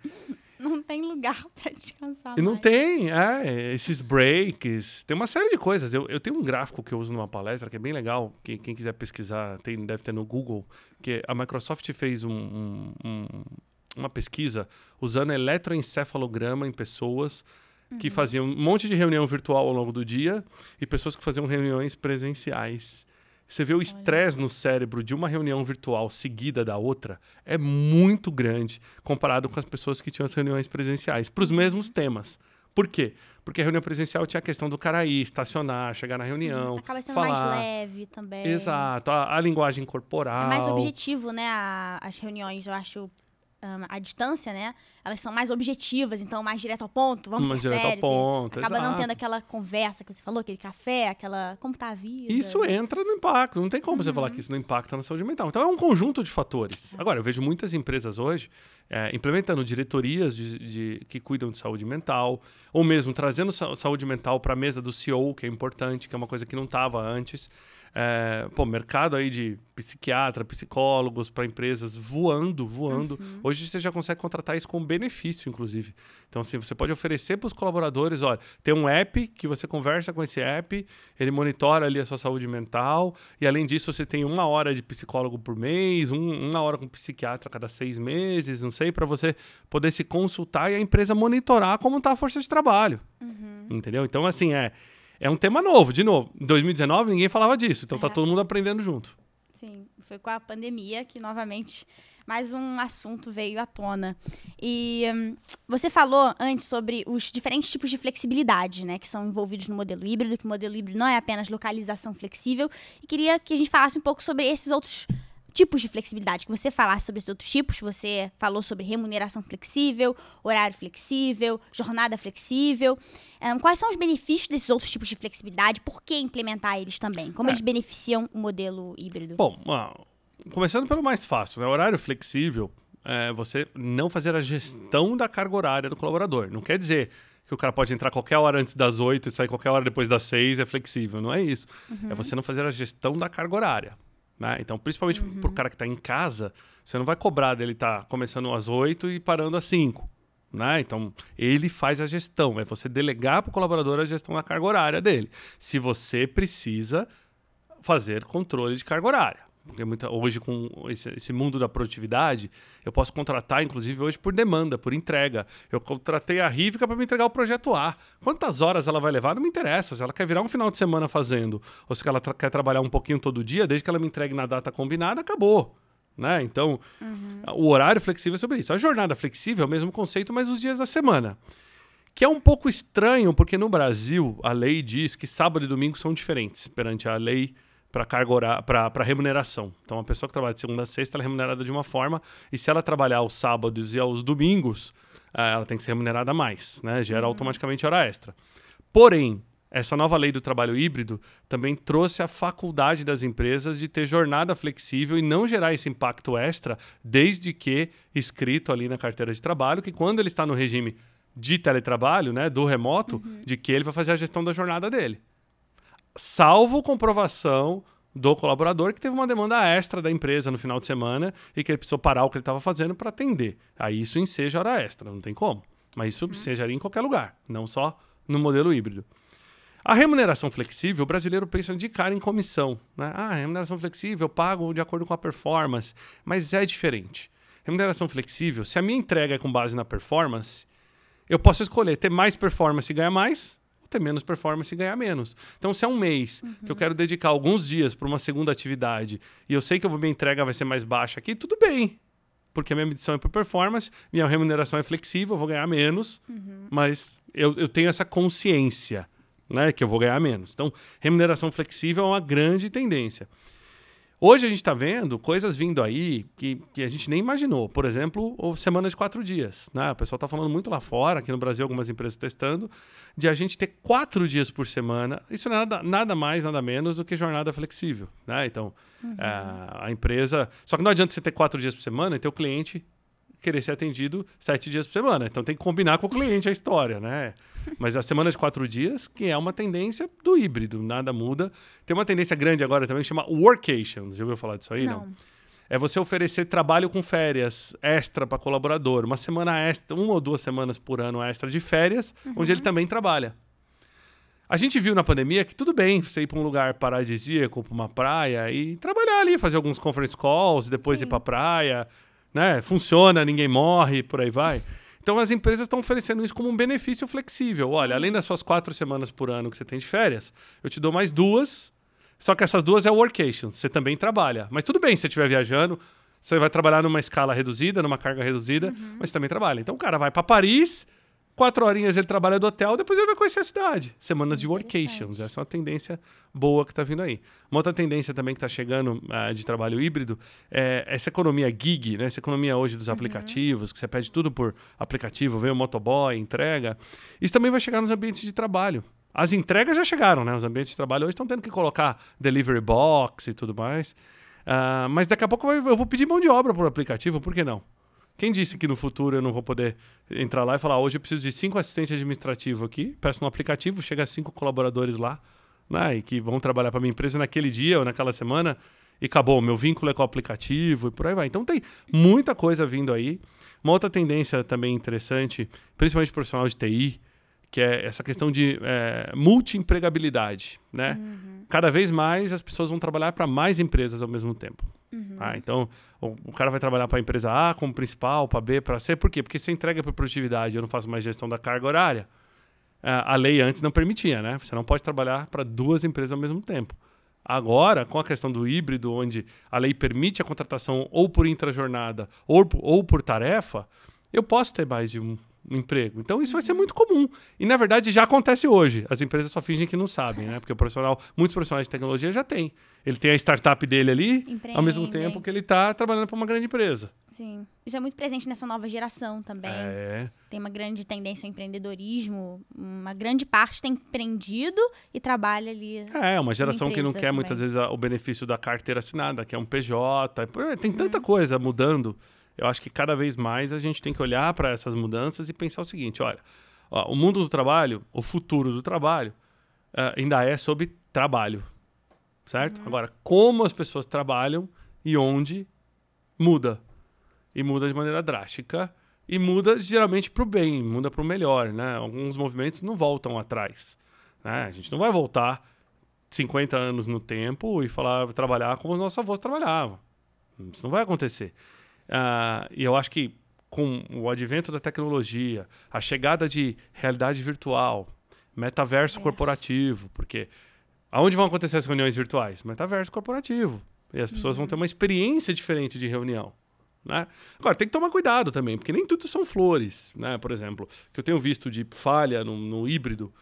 Não tem lugar <laughs> para descansar. E não mais. tem, é, esses breaks, tem uma série de coisas. Eu, eu tenho um gráfico que eu uso numa palestra que é bem legal, que quem quiser pesquisar tem, deve ter no Google, que a Microsoft fez um, um, um, uma pesquisa usando eletroencefalograma em pessoas que uhum. faziam um monte de reunião virtual ao longo do dia e pessoas que faziam reuniões presenciais. Você vê o estresse no cérebro de uma reunião virtual seguida da outra é muito grande comparado com as pessoas que tinham as reuniões presenciais, para os mesmos temas. Por quê? Porque a reunião presencial tinha a questão do cara ir, estacionar, chegar na reunião. Acaba sendo falar. mais leve também. Exato, a, a linguagem corporal. É mais objetivo, né? A, as reuniões, eu acho, um, a distância, né? Elas são mais objetivas, então mais direto ao ponto, vamos mais ser direto sérios. Ao ponto, acaba exato. não tendo aquela conversa que você falou, aquele café, aquela. Como tá a vida. Isso entra no impacto. Não tem como uhum. você falar uhum. que isso não impacta na saúde mental. Então é um conjunto de fatores. É. Agora, eu vejo muitas empresas hoje é, implementando diretorias de, de, que cuidam de saúde mental, ou mesmo trazendo saúde mental para a mesa do CEO, que é importante, que é uma coisa que não estava antes. É, pô, mercado aí de psiquiatra, psicólogos para empresas voando, voando. Uhum. Hoje você já consegue contratar isso com benefício, inclusive. Então, assim, você pode oferecer para os colaboradores, olha, tem um app que você conversa com esse app, ele monitora ali a sua saúde mental, e além disso você tem uma hora de psicólogo por mês, um, uma hora com psiquiatra a cada seis meses, não sei, para você poder se consultar e a empresa monitorar como está a força de trabalho. Uhum. Entendeu? Então, assim, é é um tema novo, de novo. Em 2019 ninguém falava disso, então tá é. todo mundo aprendendo junto. Sim, foi com a pandemia que novamente mais um assunto veio à tona. E hum, você falou antes sobre os diferentes tipos de flexibilidade, né, que são envolvidos no modelo híbrido, que o modelo híbrido não é apenas localização flexível, e queria que a gente falasse um pouco sobre esses outros tipos de flexibilidade, que você falasse sobre esses outros tipos, você falou sobre remuneração flexível, horário flexível, jornada flexível. Um, quais são os benefícios desses outros tipos de flexibilidade? Por que implementar eles também? Como é. eles beneficiam o modelo híbrido? Bom, começando pelo mais fácil, né? Horário flexível é você não fazer a gestão da carga horária do colaborador. Não quer dizer que o cara pode entrar qualquer hora antes das 8 e sair qualquer hora depois das 6, é flexível. Não é isso. Uhum. É você não fazer a gestão da carga horária. Né? Então, principalmente uhum. para o cara que está em casa, você não vai cobrar dele estar tá começando às 8 e parando às 5. Né? Então, ele faz a gestão. É você delegar para o colaborador a gestão da carga horária dele. Se você precisa fazer controle de carga horária. Porque muita, hoje, com esse, esse, mundo da produtividade, eu posso contratar, inclusive, hoje por demanda, por entrega. Eu contratei a Rivica para me entregar o projeto A. Quantas horas ela vai levar? Não me interessa. Se ela quer virar um final de semana fazendo, ou se ela tra quer trabalhar um pouquinho todo dia, desde que ela me entregue na data combinada, acabou. Né? Então, uhum. o horário flexível é sobre isso. A jornada flexível é o mesmo conceito, mas os dias da semana. Que é um pouco estranho, porque no Brasil a lei diz que sábado e domingo são diferentes perante a lei para carga para remuneração. Então, a pessoa que trabalha de segunda a sexta é remunerada de uma forma, e se ela trabalhar aos sábados e aos domingos, eh, ela tem que ser remunerada mais, né? Gera uhum. automaticamente hora extra. Porém, essa nova lei do trabalho híbrido também trouxe a faculdade das empresas de ter jornada flexível e não gerar esse impacto extra, desde que escrito ali na carteira de trabalho, que quando ele está no regime de teletrabalho, né, do remoto, uhum. de que ele vai fazer a gestão da jornada dele salvo comprovação do colaborador que teve uma demanda extra da empresa no final de semana e que ele precisou parar o que ele estava fazendo para atender. Aí isso enseja hora extra, não tem como. Mas isso uhum. seja em qualquer lugar, não só no modelo híbrido. A remuneração flexível, o brasileiro pensa de cara em comissão. Né? Ah, remuneração flexível, eu pago de acordo com a performance. Mas é diferente. Remuneração flexível, se a minha entrega é com base na performance, eu posso escolher ter mais performance e ganhar mais, ter menos performance e ganhar menos. Então, se é um mês uhum. que eu quero dedicar alguns dias para uma segunda atividade e eu sei que a minha entrega vai ser mais baixa aqui, tudo bem. Porque a minha medição é por performance, minha remuneração é flexível, eu vou ganhar menos, uhum. mas eu, eu tenho essa consciência né, que eu vou ganhar menos. Então, remuneração flexível é uma grande tendência. Hoje a gente está vendo coisas vindo aí que, que a gente nem imaginou. Por exemplo, semana de quatro dias. Né? O pessoal está falando muito lá fora, aqui no Brasil, algumas empresas testando, de a gente ter quatro dias por semana. Isso não é nada, nada mais, nada menos do que jornada flexível. Né? Então, uhum. é, a empresa. Só que não adianta você ter quatro dias por semana e ter o cliente querer ser atendido sete dias por semana. Então tem que combinar com o cliente a história, né? Mas a semana de quatro dias, que é uma tendência do híbrido, nada muda. Tem uma tendência grande agora também que chama workations. Já ouviu falar disso aí? Não. não? É você oferecer trabalho com férias extra para colaborador. Uma semana extra, uma ou duas semanas por ano extra de férias, uhum. onde ele também trabalha. A gente viu na pandemia que tudo bem você ir para um lugar paradisíaco, para uma praia e trabalhar ali, fazer alguns conference calls, depois Sim. ir para a praia, né? Funciona, ninguém morre, por aí vai. Então as empresas estão oferecendo isso como um benefício flexível. Olha, além das suas quatro semanas por ano que você tem de férias, eu te dou mais duas. Só que essas duas é workation, você também trabalha. Mas tudo bem se você estiver viajando, você vai trabalhar numa escala reduzida, numa carga reduzida, uhum. mas você também trabalha. Então o cara vai para Paris, quatro horinhas ele trabalha do hotel, depois ele vai conhecer a cidade. Semanas de workations. Essa é uma tendência boa que está vindo aí. Uma outra tendência também que está chegando uh, de trabalho híbrido é essa economia gig, né? essa economia hoje dos uhum. aplicativos, que você pede tudo por aplicativo, vem o motoboy, entrega. Isso também vai chegar nos ambientes de trabalho. As entregas já chegaram, né? Os ambientes de trabalho hoje estão tendo que colocar delivery box e tudo mais. Uh, mas daqui a pouco eu vou pedir mão de obra por aplicativo, por que não? Quem disse que no futuro eu não vou poder entrar lá e falar, hoje eu preciso de cinco assistentes administrativos aqui, peço no aplicativo, chega cinco colaboradores lá, né, e que vão trabalhar para minha empresa naquele dia ou naquela semana, e acabou, meu vínculo é com o aplicativo e por aí vai. Então tem muita coisa vindo aí. Uma outra tendência também interessante, principalmente profissional de TI, que é essa questão de é, multi-empregabilidade, né? Uhum. Cada vez mais as pessoas vão trabalhar para mais empresas ao mesmo tempo. Uhum. Ah, então, o, o, cara vai trabalhar para a empresa A como principal, para B, para C. Por quê? Porque você entrega por produtividade, eu não faço mais gestão da carga horária. a lei antes não permitia, né? Você não pode trabalhar para duas empresas ao mesmo tempo. Agora, com a questão do híbrido, onde a lei permite a contratação ou por intrajornada ou, ou por tarefa, eu posso ter mais de um, no emprego. Então isso vai ser muito comum. E na verdade já acontece hoje. As empresas só fingem que não sabem, né? Porque o profissional, muitos profissionais de tecnologia já têm. Ele tem a startup dele ali, ao mesmo tempo que ele está trabalhando para uma grande empresa. Sim. Já é muito presente nessa nova geração também. É. Tem uma grande tendência ao empreendedorismo. Uma grande parte tem empreendido e trabalha ali. É, uma geração que não quer também. muitas vezes o benefício da carteira assinada, que é um PJ. Tem tanta hum. coisa mudando eu acho que cada vez mais a gente tem que olhar para essas mudanças e pensar o seguinte: olha, ó, o mundo do trabalho, o futuro do trabalho, uh, ainda é sobre trabalho, certo? Uhum. Agora, como as pessoas trabalham e onde muda. E muda de maneira drástica. E muda geralmente para o bem, muda para o melhor, né? Alguns movimentos não voltam atrás. Né? A gente não vai voltar 50 anos no tempo e falar trabalhar como os nossos avós trabalhavam. Isso não vai acontecer. Uh, e eu acho que com o advento da tecnologia, a chegada de realidade virtual, metaverso corporativo, porque aonde vão acontecer as reuniões virtuais? Metaverso corporativo. E as pessoas uhum. vão ter uma experiência diferente de reunião. Né? Agora, tem que tomar cuidado também, porque nem tudo são flores. Né? Por exemplo, que eu tenho visto de falha no, no híbrido,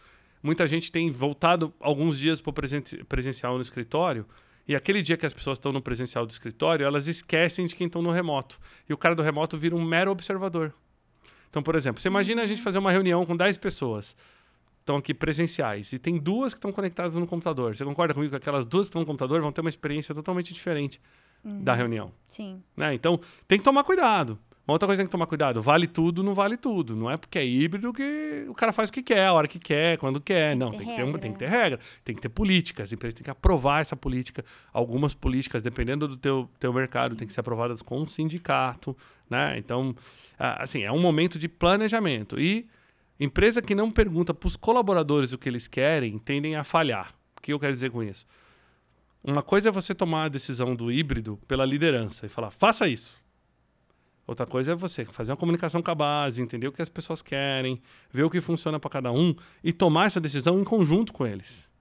muita gente tem voltado alguns dias para o presencial no escritório e aquele dia que as pessoas estão no presencial do escritório, elas esquecem de quem estão no remoto. E o cara do remoto vira um mero observador. Então, por exemplo, você imagina a gente fazer uma reunião com 10 pessoas estão aqui presenciais e tem duas que estão conectadas no computador. Você concorda comigo que aquelas duas que estão no computador vão ter uma experiência totalmente diferente uhum. da reunião? Sim. Né? Então, tem que tomar cuidado. Uma outra coisa que tem que tomar cuidado, vale tudo, não vale tudo. Não é porque é híbrido que o cara faz o que quer, a hora que quer, quando quer. Tem não, que tem que, ter uma, tem que ter regra. tem que ter política. As empresas têm que aprovar essa política. Algumas políticas, dependendo do teu, teu mercado, têm que ser aprovadas com um sindicato, né? Então, assim, é um momento de planejamento. E empresa que não pergunta para os colaboradores o que eles querem, tendem a falhar. O que eu quero dizer com isso? Uma coisa é você tomar a decisão do híbrido pela liderança e falar, faça isso. Outra coisa é você fazer uma comunicação com a base, entender o que as pessoas querem, ver o que funciona para cada um e tomar essa decisão em conjunto com eles.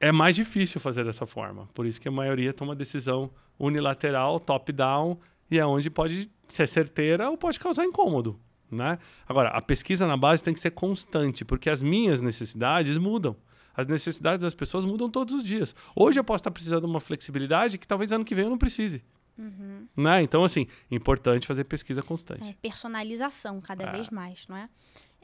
É mais difícil fazer dessa forma. Por isso que a maioria toma decisão unilateral, top-down, e é onde pode ser certeira ou pode causar incômodo. Né? Agora, a pesquisa na base tem que ser constante, porque as minhas necessidades mudam. As necessidades das pessoas mudam todos os dias. Hoje eu posso estar precisando de uma flexibilidade que talvez ano que vem eu não precise. Né? Então, assim, importante fazer pesquisa constante. É, personalização cada É. vez mais, não é?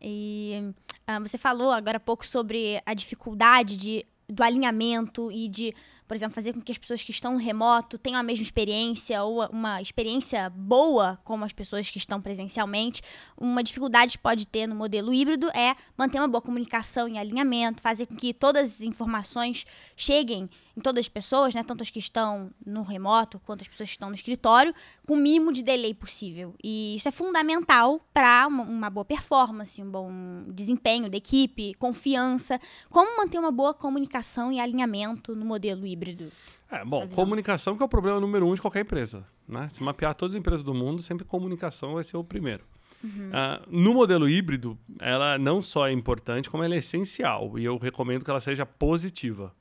E ah, você falou agora há pouco sobre a dificuldade de, do alinhamento e de, por exemplo, fazer com que as pessoas que estão remoto tenham a mesma experiência ou uma experiência boa como as pessoas que estão presencialmente. Uma dificuldade que pode ter no modelo híbrido é manter uma boa comunicação e alinhamento, fazer com que todas as informações cheguem em todas as pessoas, né, tanto as que estão no remoto quanto as pessoas que estão no escritório, com o mínimo de delay possível. E isso é fundamental para uma, uma boa performance, um bom desempenho da equipe, confiança. Como manter uma boa comunicação e alinhamento no modelo híbrido? É, bom, comunicação que é o problema número um de qualquer empresa. Né? Se mapear todas as empresas do mundo, sempre comunicação vai ser o primeiro. Ah, no modelo híbrido, ela não só é importante, como ela é essencial. E eu recomendo que ela seja positiva.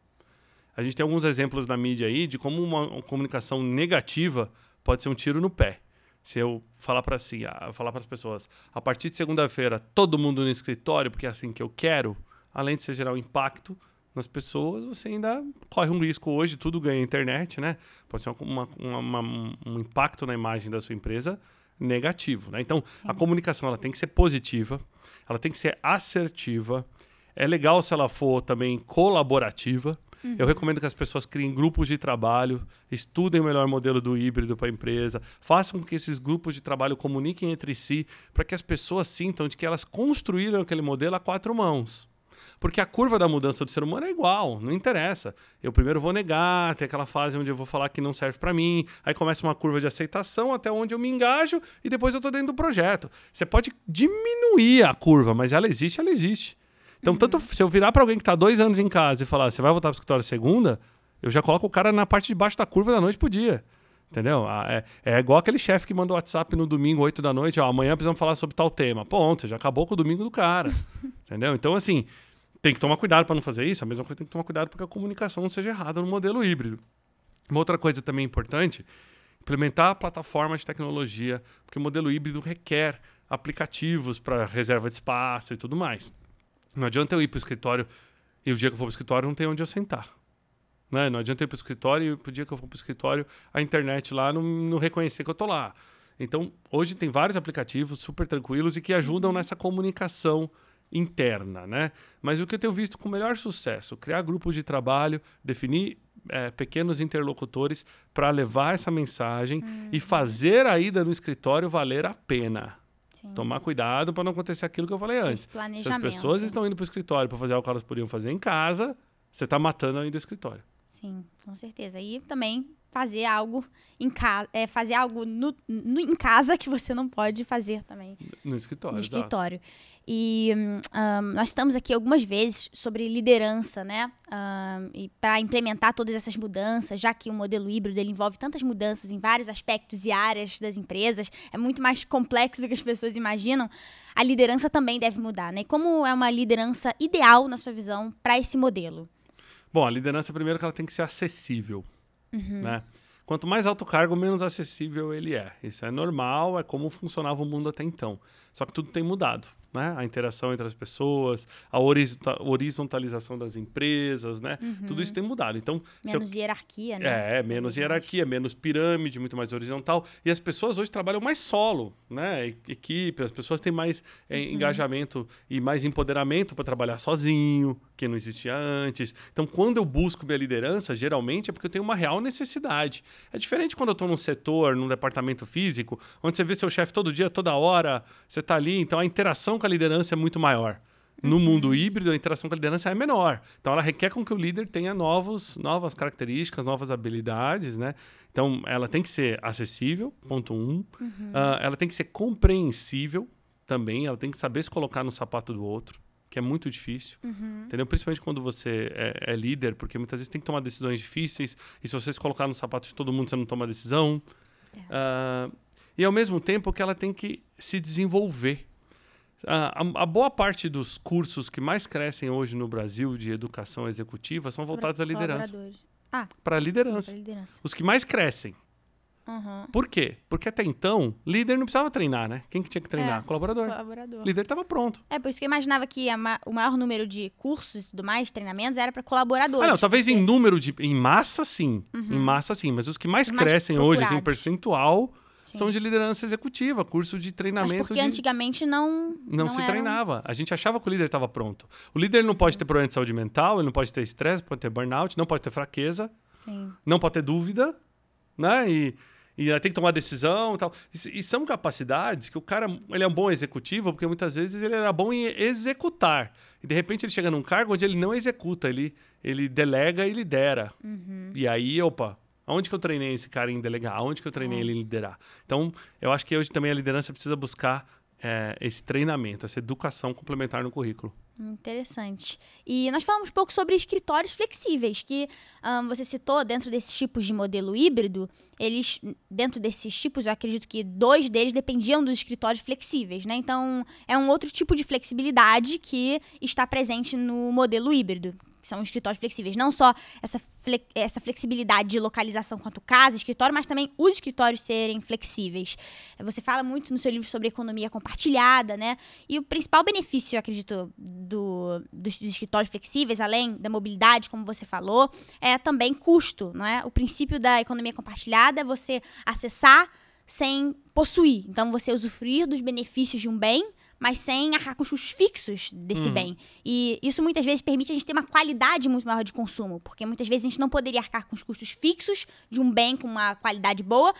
A gente tem alguns exemplos na mídia aí de como uma, comunicação negativa pode ser um tiro no pé. Se eu falar para si, ah, falar para as pessoas, a partir de segunda-feira, todo mundo no escritório, porque é assim que eu quero, além de você gerar um impacto nas pessoas, você ainda corre um risco hoje, tudo ganha internet, né? Pode ser uma, uma- uma- um impacto na imagem da sua empresa negativo, né? Então, a comunicação ela tem que ser positiva, ela tem que ser assertiva. É legal se ela for também colaborativa. Eu recomendo que as pessoas criem grupos de trabalho, estudem o melhor modelo do híbrido para a empresa, façam com que esses grupos de trabalho comuniquem entre si, para que as pessoas sintam de que elas construíram aquele modelo a quatro mãos. Porque a curva da mudança do ser humano é igual, não interessa. Eu primeiro vou negar, tem aquela fase onde eu vou falar que não serve para mim, aí começa uma curva de aceitação até onde eu me engajo e depois eu tô dentro do projeto. Você pode diminuir a curva, mas ela existe, ela existe. Então, tanto se eu virar para alguém que tá dois anos em casa e falar, você vai voltar pro escritório segunda, eu já coloco o cara na parte de baixo da curva da noite pro dia. Entendeu? Ah, É, é igual aquele chefe que manda o WhatsApp no domingo, 8 da noite, ó, amanhã precisamos falar sobre tal tema. Ponto, você já acabou com o domingo do cara. <laughs> entendeu? Então, assim, tem que tomar cuidado para não fazer isso. A mesma coisa tem que tomar cuidado para que a comunicação não seja errada no modelo híbrido. Uma outra coisa também importante, implementar a plataforma de tecnologia, porque o modelo híbrido requer aplicativos para reserva de espaço e tudo mais. Não adianta eu ir para o escritório e o dia que eu for para o escritório não tem onde eu sentar. Né? Não adianta eu ir para o escritório e o dia que eu for para o escritório a internet lá não, não reconhecer que eu tô lá. Então, hoje tem vários aplicativos super tranquilos e que ajudam nessa comunicação interna, né? Mas o que eu tenho visto com melhor sucesso, criar grupos de trabalho, definir eh, pequenos interlocutores para levar essa mensagem e fazer a ida no escritório valer a pena. Sim. Tomar cuidado para não acontecer aquilo que eu falei antes. Se as pessoas estão indo para o escritório para fazer algo que elas podiam fazer em casa, você está matando ainda o escritório. Sim, com certeza. E também fazer algo em casa, é, fazer algo no, no- em casa que você não pode fazer também No escritório. no escritório. E hum, ahn, nós estamos aqui algumas vezes sobre liderança, né? Ahn, e para implementar todas essas mudanças, já que o modelo híbrido ele envolve tantas mudanças em vários aspectos e áreas das empresas, é muito mais complexo do que as pessoas imaginam. A liderança também deve mudar, né? E como é uma liderança ideal na sua visão para esse modelo? Bom, a liderança, primeiro, que ela tem que ser acessível. Né? Quanto mais alto o cargo, menos acessível ele é. Isso é normal, é como funcionava o mundo até então. Só que tudo tem mudado. né? A interação entre as pessoas, a horizontalização das empresas, né? Uhum. Tudo isso tem mudado. Então, menos eu... hierarquia, né? É, menos hierarquia, menos pirâmide, muito mais horizontal. E as pessoas hoje trabalham mais solo, né? Equipe, as pessoas têm mais é, uhum. engajamento e mais empoderamento para trabalhar sozinho, que não existia antes. Então, quando eu busco minha liderança, geralmente é porque eu tenho uma real necessidade. É diferente quando eu estou num setor, num departamento físico, onde você vê seu chefe todo dia, toda hora, você está ali, então a interação com a liderança é muito maior. No uhum. mundo híbrido, a interação com a liderança é menor. Então, ela requer com que o líder tenha novos, novas características, novas habilidades, né? Então, ela tem que ser acessível, ponto um. Uhum. Uh, ela tem que ser compreensível também. Ela tem que saber se colocar no sapato do outro, que é muito difícil. Uhum. Entendeu? Principalmente quando você é, é, líder, porque muitas vezes tem que tomar decisões difíceis. E se você se colocar no sapato de todo mundo, você não toma decisão. É. Uh, e, ao mesmo tempo, que ela tem que se desenvolver a, a, boa parte dos cursos que mais crescem hoje no Brasil de educação executiva são voltados à liderança. Ah, para liderança. liderança. Os que mais crescem. Uhum. Por quê? Porque até então, líder não precisava treinar, né? Quem que tinha que treinar? É, colaborador. Colaborador. Líder estava pronto. É, por isso que eu imaginava que ma o maior número de cursos e tudo mais, treinamentos, era para colaboradores. Ah, não, talvez porque... em número de. Em massa, sim. Uhum. Em massa, sim. Mas os que mais, crescem hoje, assim, em percentual, Sim. são de liderança executiva, curso de treinamento. Mas porque de... antigamente não. Não, não se treinava. A gente achava que o líder estava pronto. O líder não pode ter problema de saúde mental, ele não pode ter estresse, pode ter burnout, não pode ter fraqueza, Sim. não pode ter dúvida, né? E, e tem que tomar decisão e tal. E, e, são capacidades que o cara ele é um bom executivo, porque muitas vezes ele era bom em executar. E de repente ele chega num cargo onde ele não executa, ele, ele delega e lidera. Uhum. E aí, opa, Aonde que eu treinei esse cara em delegar? Aonde que eu treinei ele em liderar? Então, eu acho que hoje também a liderança precisa buscar é, esse treinamento, essa educação complementar no currículo. Interessante. E nós falamos um pouco sobre escritórios flexíveis, que um, você citou dentro desses tipos de modelo híbrido, eles, dentro desses tipos, eu acredito que dois deles dependiam dos escritórios flexíveis, né? Então, é um outro tipo de flexibilidade que está presente no modelo híbrido, são escritórios flexíveis. Não só essa, fle essa flexibilidade de localização quanto casa, escritório, mas também os escritórios serem flexíveis. Você fala muito no seu livro sobre economia compartilhada, né? E o principal benefício, eu acredito, do, dos, escritórios flexíveis, além da mobilidade, como você falou, é também custo, não é? O princípio da economia compartilhada é você acessar sem possuir. Então, você usufruir dos benefícios de um bem mas sem arcar com os custos fixos desse uhum. bem. E isso muitas vezes permite a gente ter uma qualidade muito maior de consumo, porque muitas vezes a gente não poderia arcar com os custos fixos de um bem com uma qualidade boa,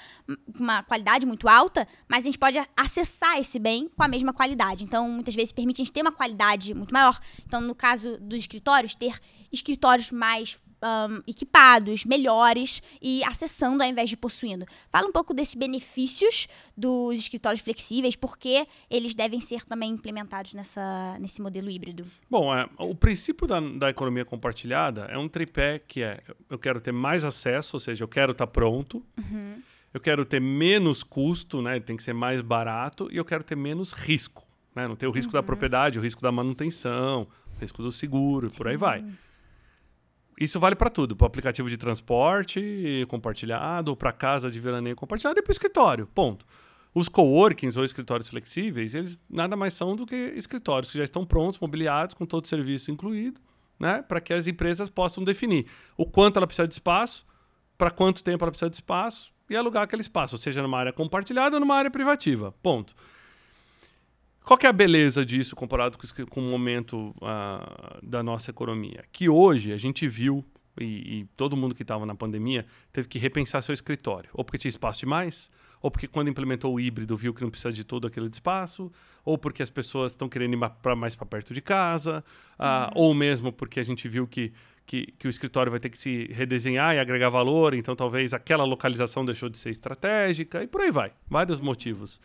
uma qualidade muito alta, mas a gente pode acessar esse bem com a mesma qualidade. Então, muitas vezes permite a gente ter uma qualidade muito maior. Então, no caso dos escritórios, ter escritórios mais um, equipados, melhores e acessando ao invés de possuindo. Fala um pouco desses benefícios dos escritórios flexíveis, porque eles devem ser também implementados nessa, nesse modelo híbrido. Bom, é, o princípio da, da economia compartilhada é um tripé que é eu quero ter mais acesso, ou seja, eu quero estar tá pronto. Uhum. Eu quero ter menos custo, né? Tem que ser mais barato e eu quero ter menos risco, né? Não ter o risco uhum. da propriedade, o risco da manutenção, o risco do seguro, e por aí vai. Isso vale para tudo, para aplicativo de transporte compartilhado, para casa de veraneio compartilhado e para escritório. Ponto. Os coworkings ou escritórios flexíveis, eles nada mais são do que escritórios que já estão prontos, mobiliados, com todo o serviço incluído, né? Para que as empresas possam definir o quanto ela precisa de espaço, para quanto tempo ela precisa de espaço e alugar aquele espaço, seja numa área compartilhada ou numa área privativa. Ponto. Qual que é a beleza disso comparado com, com o momento uh, da nossa economia? Que hoje a gente viu, e, e todo mundo que estava na pandemia teve que repensar seu escritório. Ou porque tinha espaço demais, ou porque quando implementou o híbrido viu que não precisa de todo aquele espaço, ou porque as pessoas estão querendo ir pra, mais para perto de casa, uh, ou mesmo porque a gente viu que, que, que, o escritório vai ter que se redesenhar e agregar valor, então talvez aquela localização deixou de ser estratégica, e por aí vai. Vários motivos.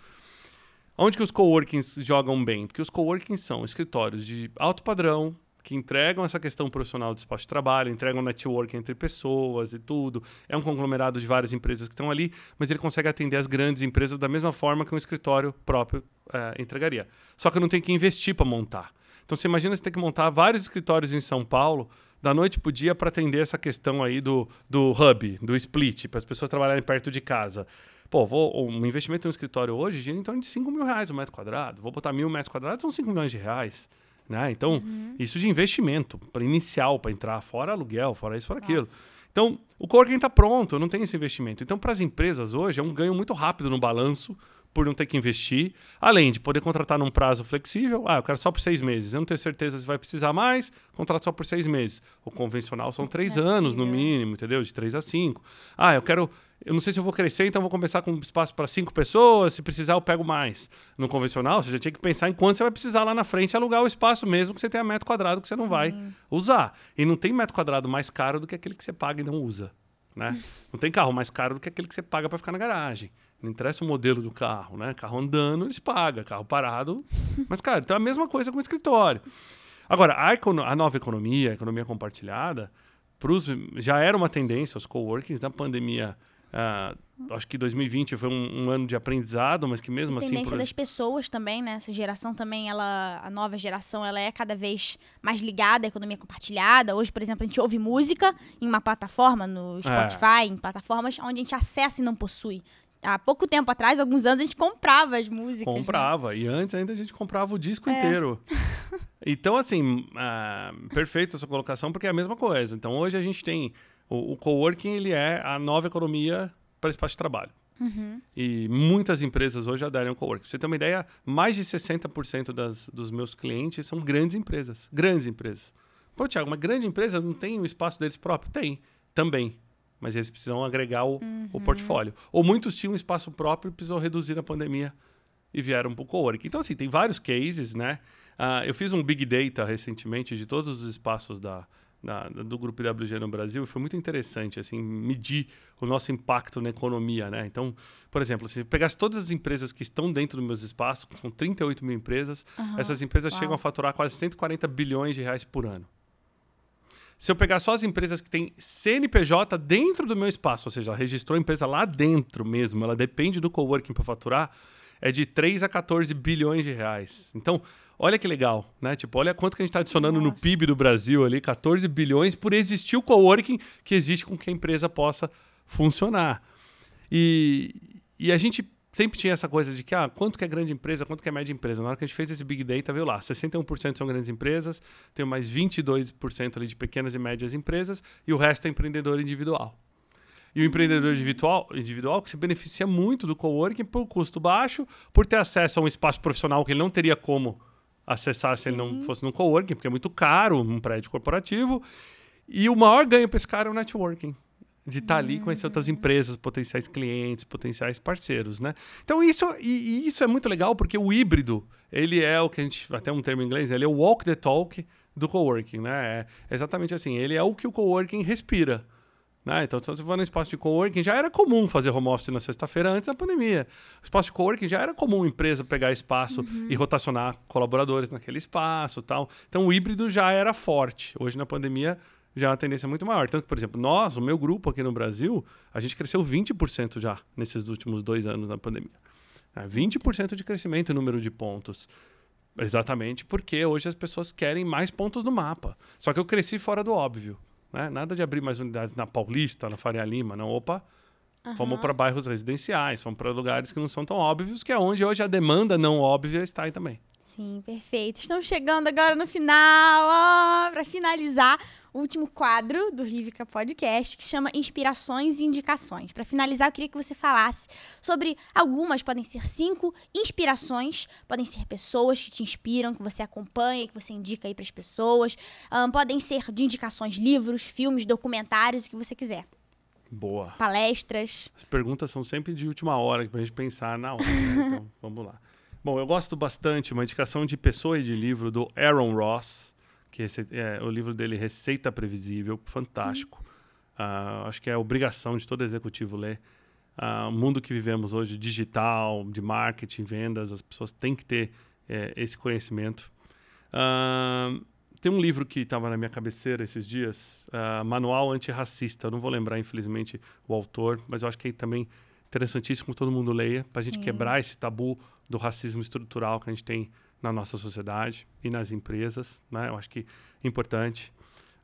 Onde que os coworkings jogam bem? Porque os coworkings são escritórios de alto padrão, que entregam essa questão profissional do espaço de trabalho, entregam network entre pessoas e tudo. É um conglomerado de várias empresas que estão ali, mas ele consegue atender as grandes empresas da mesma forma que um escritório próprio é, entregaria. Só que não tem que investir para montar. Então você imagina você ter que montar vários escritórios em São Paulo da noite para o dia para atender essa questão aí do, do hub, do split, para as pessoas trabalharem perto de casa. Pô, vou, um investimento no escritório hoje gira em torno de 5 mil reais o um metro quadrado. Vou botar mil metros quadrados, são 5 milhões de reais. Né? Então, uhum. isso de investimento, para inicial, para entrar, fora aluguel, fora isso, fora Nossa. aquilo. Então, o coworking está pronto, não tem esse investimento. Então, para as empresas hoje, é um ganho muito rápido no balanço, por não ter que investir, além de poder contratar num prazo flexível. Ah, eu quero só por seis meses. Eu não tenho certeza se vai precisar mais, contrato só por seis meses. O convencional são três é anos possível. no mínimo, entendeu? De três a cinco. Ah, eu quero. Eu não sei se eu vou crescer, então vou começar com espaço para cinco pessoas. Se precisar, eu pego mais. No convencional, você já tinha que pensar em quanto você vai precisar lá na frente alugar o espaço, mesmo que você tenha metro quadrado que você não Sim. vai usar. E não tem metro quadrado mais caro do que aquele que você paga e não usa. Né? <laughs> não tem carro mais caro do que aquele que você paga para ficar na garagem. Não interessa o modelo do carro, né? Carro andando, eles pagam. Carro parado. <laughs> Mas, cara, então é a mesma coisa com o escritório. Agora, a, a nova economia, a economia compartilhada, pros, já era uma tendência, os coworkings, na pandemia. Uh, acho que 2020 foi um, um, ano de aprendizado, mas que mesmo e assim... tendência por... das pessoas também, né? Essa geração também, ela, a nova geração, ela é cada vez mais ligada à economia compartilhada. Hoje, por exemplo, a gente ouve música em uma plataforma, no é. Spotify, é. em plataformas onde a gente acessa e não possui há pouco tempo atrás, alguns anos, a gente comprava as músicas. Né? Comprava. Né? E antes ainda a gente comprava o disco é. inteiro. <laughs> então, assim, uh, perfeita sua colocação, porque é a mesma coisa. Então, hoje a gente tem. O, o coworking ele é a nova economia para espaço de trabalho. Uhum. E muitas empresas hoje aderem ao coworking. Pra você ter uma ideia, mais de 60% das, dos meus clientes são grandes empresas. Grandes empresas. Pô, Tiago, uma grande empresa não tem o espaço deles próprio? Tem, também mas eles precisam agregar o, uhum. o portfólio. Ou muitos tinham espaço próprio e precisam reduzir na pandemia e vieram para o coworking. Então, assim, tem vários cases, né? Uh, eu fiz um big data recentemente de todos os espaços da, da, do grupo IWG no Brasil e foi muito interessante, assim, medir o nosso impacto na economia, né? Então, por exemplo, se pegasse todas as empresas que estão dentro dos meus espaços, são 38 mil empresas, uhum. essas empresas Uau. chegam a faturar quase 140 bilhões de reais por ano. Se eu pegar só as empresas que têm CNPJ dentro do meu espaço, ou seja, ela registrou a empresa lá dentro mesmo, ela depende do coworking para faturar, é de 3 a 14 bilhões de reais. Então, olha que legal, né? Tipo, olha quanto que a gente está adicionando Nossa. no PIB do Brasil ali, 14 bilhões por existir o coworking que existe com que a empresa possa funcionar. E, e a gente sempre tinha essa coisa de que, ah, quanto que é grande empresa, quanto que é média empresa. Na hora que a gente fez esse Big Data, viu lá, 61% são grandes empresas, tem mais 22% ali de pequenas e médias empresas, e o resto é empreendedor individual. E o empreendedor individual, individual que se beneficia muito do coworking por custo baixo, por ter acesso a um espaço profissional que ele não teria como acessar se ele não fosse no coworking, porque é muito caro, um prédio corporativo. E o maior ganho para esse cara é o networking de estar tá ali conhecer outras uhum. empresas, potenciais clientes, potenciais parceiros, né? Então isso e, e, isso é muito legal porque o híbrido ele é o que a gente até um termo em inglês, ele é o walk the talk do coworking, né? É exatamente assim, ele é o que o coworking respira. Né? Então, se você for no espaço de coworking, já era comum fazer home office na sexta-feira antes da pandemia. O espaço de coworking já era comum empresa pegar espaço uhum. e rotacionar colaboradores naquele espaço tal. Então, o híbrido já era forte. Hoje, na pandemia, já é uma tendência muito maior. Tanto que, por exemplo, nós, o meu grupo aqui no Brasil, a gente cresceu 20% já nesses últimos dois anos da pandemia. É, 20% de crescimento em número de pontos. Exatamente porque hoje as pessoas querem mais pontos no mapa. Só que eu cresci fora do óbvio. Né? Nada de abrir mais unidades na Paulista, na Faria Lima. Não, opa, uhum. fomos para bairros residenciais, fomos para lugares que não são tão óbvios, que é onde hoje a demanda não óbvia está aí também. Sim, perfeito. Estamos chegando agora no final, para finalizar o último quadro do Rivica Podcast, que chama Inspirações e Indicações. Para finalizar, eu queria que você falasse sobre algumas, podem ser cinco inspirações, podem ser pessoas que te inspiram, que você acompanha, que você indica aí para as pessoas, um, podem ser de indicações, livros, filmes, documentários, o que você quiser. Boa. Palestras. As perguntas são sempre de última hora, para a gente pensar na hora. Né? <laughs> Então, vamos lá. Bom, eu gosto bastante, uma indicação de pessoa e de livro do Aaron Ross que é, o livro dele Receita Previsível, fantástico. Uh, acho que é obrigação de todo executivo ler. Uh, o mundo que vivemos hoje, digital, de marketing, vendas, as pessoas têm que ter é, esse conhecimento. Uh, tem um livro que estava na minha cabeceira esses dias, uh, Manual Antirracista. Eu não vou lembrar, infelizmente, o autor, mas eu acho que é também interessantíssimo que todo mundo leia, para a gente quebrar esse tabu do racismo estrutural que a gente tem na nossa sociedade e nas empresas, né? Eu acho que é importante.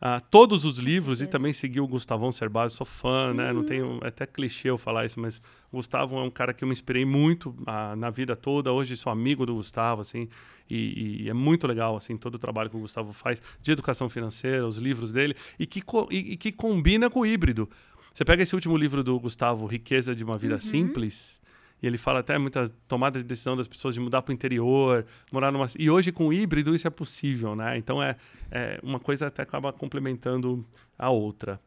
uh, todos os livros e também seguir o Gustavão Cerbasi, sou fã, né? Não tenho é até clichê eu falar isso, mas o Gustavo é um cara que eu me inspirei muito uh, na vida toda. Hoje sou amigo do Gustavo, assim, e, e, é muito legal assim todo o trabalho que o Gustavo faz de educação financeira, os livros dele e que, e, e que combina com o híbrido. Você pega esse último livro do Gustavo, Riqueza de uma Vida uhum. Simples, e ele fala até muitas tomadas de decisão das pessoas de mudar para o interior, morar numa. E hoje, com o híbrido, isso é possível, né? Então, é, é uma coisa até acaba complementando a outra.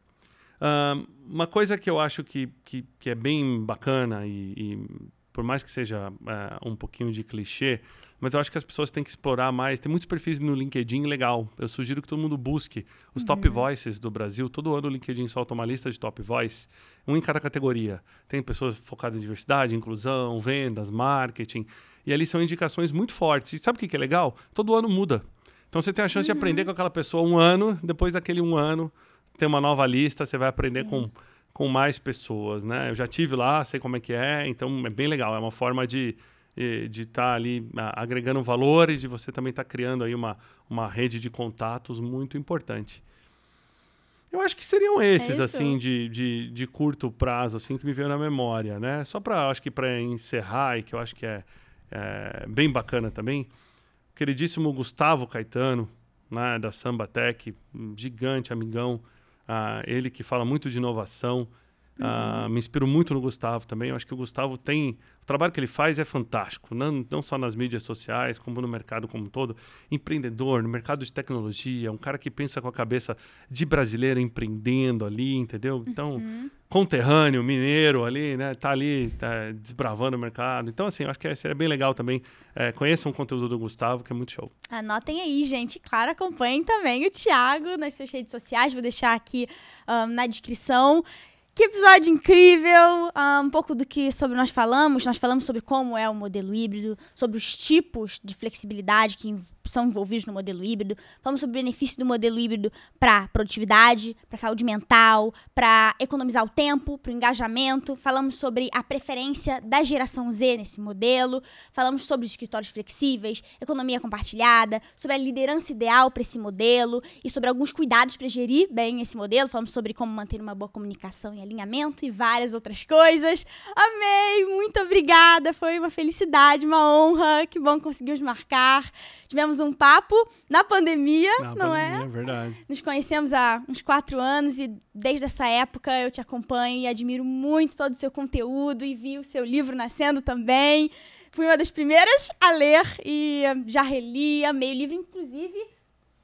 Um, uma coisa que eu acho que, que, que é bem bacana, e, e por mais que seja uh, um pouquinho de clichê, mas eu acho que as pessoas têm que explorar mais. Tem muitos perfis no LinkedIn legal. Eu sugiro que todo mundo busque os uhum. top voices do Brasil. Todo ano o LinkedIn solta uma lista de top voice, um em cada categoria. Tem pessoas focadas em diversidade, inclusão, vendas, marketing. E ali são indicações muito fortes. E sabe o que é legal? Todo ano muda. Então você tem a chance uhum. de aprender com aquela pessoa um ano, depois daquele um ano, tem uma nova lista, você vai aprender com, com mais pessoas, né? Eu já tive lá, sei como é que é, então é bem legal. É uma forma de de estar tá ali agregando valor e de você também estar tá criando aí uma, uma rede de contatos muito importante. Eu acho que seriam esses, é assim, de, de, de, curto prazo, assim, que me veio na memória, né? Só para, acho que para encerrar, e que eu acho que é, é, bem bacana também, queridíssimo Gustavo Caetano, né, da Samba Tech, gigante, amigão, uh, ele que fala muito de inovação, Uh, me inspiro muito no Gustavo também. Eu acho que o Gustavo tem. O trabalho que ele faz é fantástico, não, não só nas mídias sociais, como no mercado como um todo. Empreendedor, no mercado de tecnologia, um cara que pensa com a cabeça de brasileiro empreendendo ali, entendeu? Então, uhum. conterrâneo, mineiro ali, né? Tá ali, tá desbravando o mercado. Então, assim, eu acho que seria bem legal também. É, conheçam o conteúdo do Gustavo, que é muito show. Anotem aí, gente. Claro, acompanhem também o Thiago nas suas redes sociais. Vou deixar aqui um, na descrição. Que episódio incrível! Uh, um pouco do que sobre nós falamos. Nós falamos sobre como é o modelo híbrido, sobre os tipos de flexibilidade que são envolvidos no modelo híbrido. Falamos sobre o benefício do modelo híbrido para produtividade, para saúde mental, para economizar o tempo, para o engajamento. Falamos sobre a preferência da geração Z nesse modelo. Falamos sobre os escritórios flexíveis, economia compartilhada, sobre a liderança ideal para esse modelo e sobre alguns cuidados para gerir bem esse modelo. Falamos sobre como manter uma boa comunicação e alinhamento e várias outras coisas. Amei, muito obrigada, foi uma felicidade, uma honra, que bom que conseguimos marcar. Tivemos um papo na pandemia, na não é? pandemia, é? verdade. Nos conhecemos há uns quatro anos e desde essa época eu te acompanho e admiro muito todo o seu conteúdo e vi o seu livro nascendo também. Fui uma das primeiras a ler e já reli, amei o livro, inclusive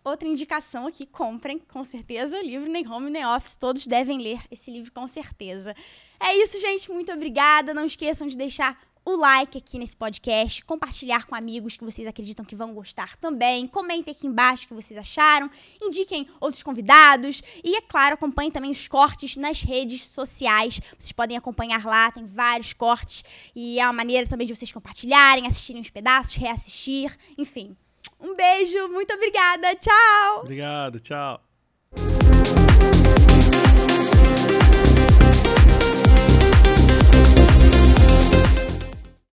outra indicação aqui, comprem, com certeza, o livro Nem Home Nem Office, todos devem ler esse livro com certeza. É isso, gente, muito obrigada. Não esqueçam de deixar o like aqui nesse podcast, compartilhar com amigos que vocês acreditam que vão gostar também. Comentem aqui embaixo o que vocês acharam, indiquem outros convidados e, é claro, acompanhem também os cortes nas redes sociais. Vocês podem acompanhar lá, tem vários cortes e é uma maneira também de vocês compartilharem, assistirem os pedaços, reassistir, enfim. Um beijo, muito obrigada, tchau! Obrigado, tchau!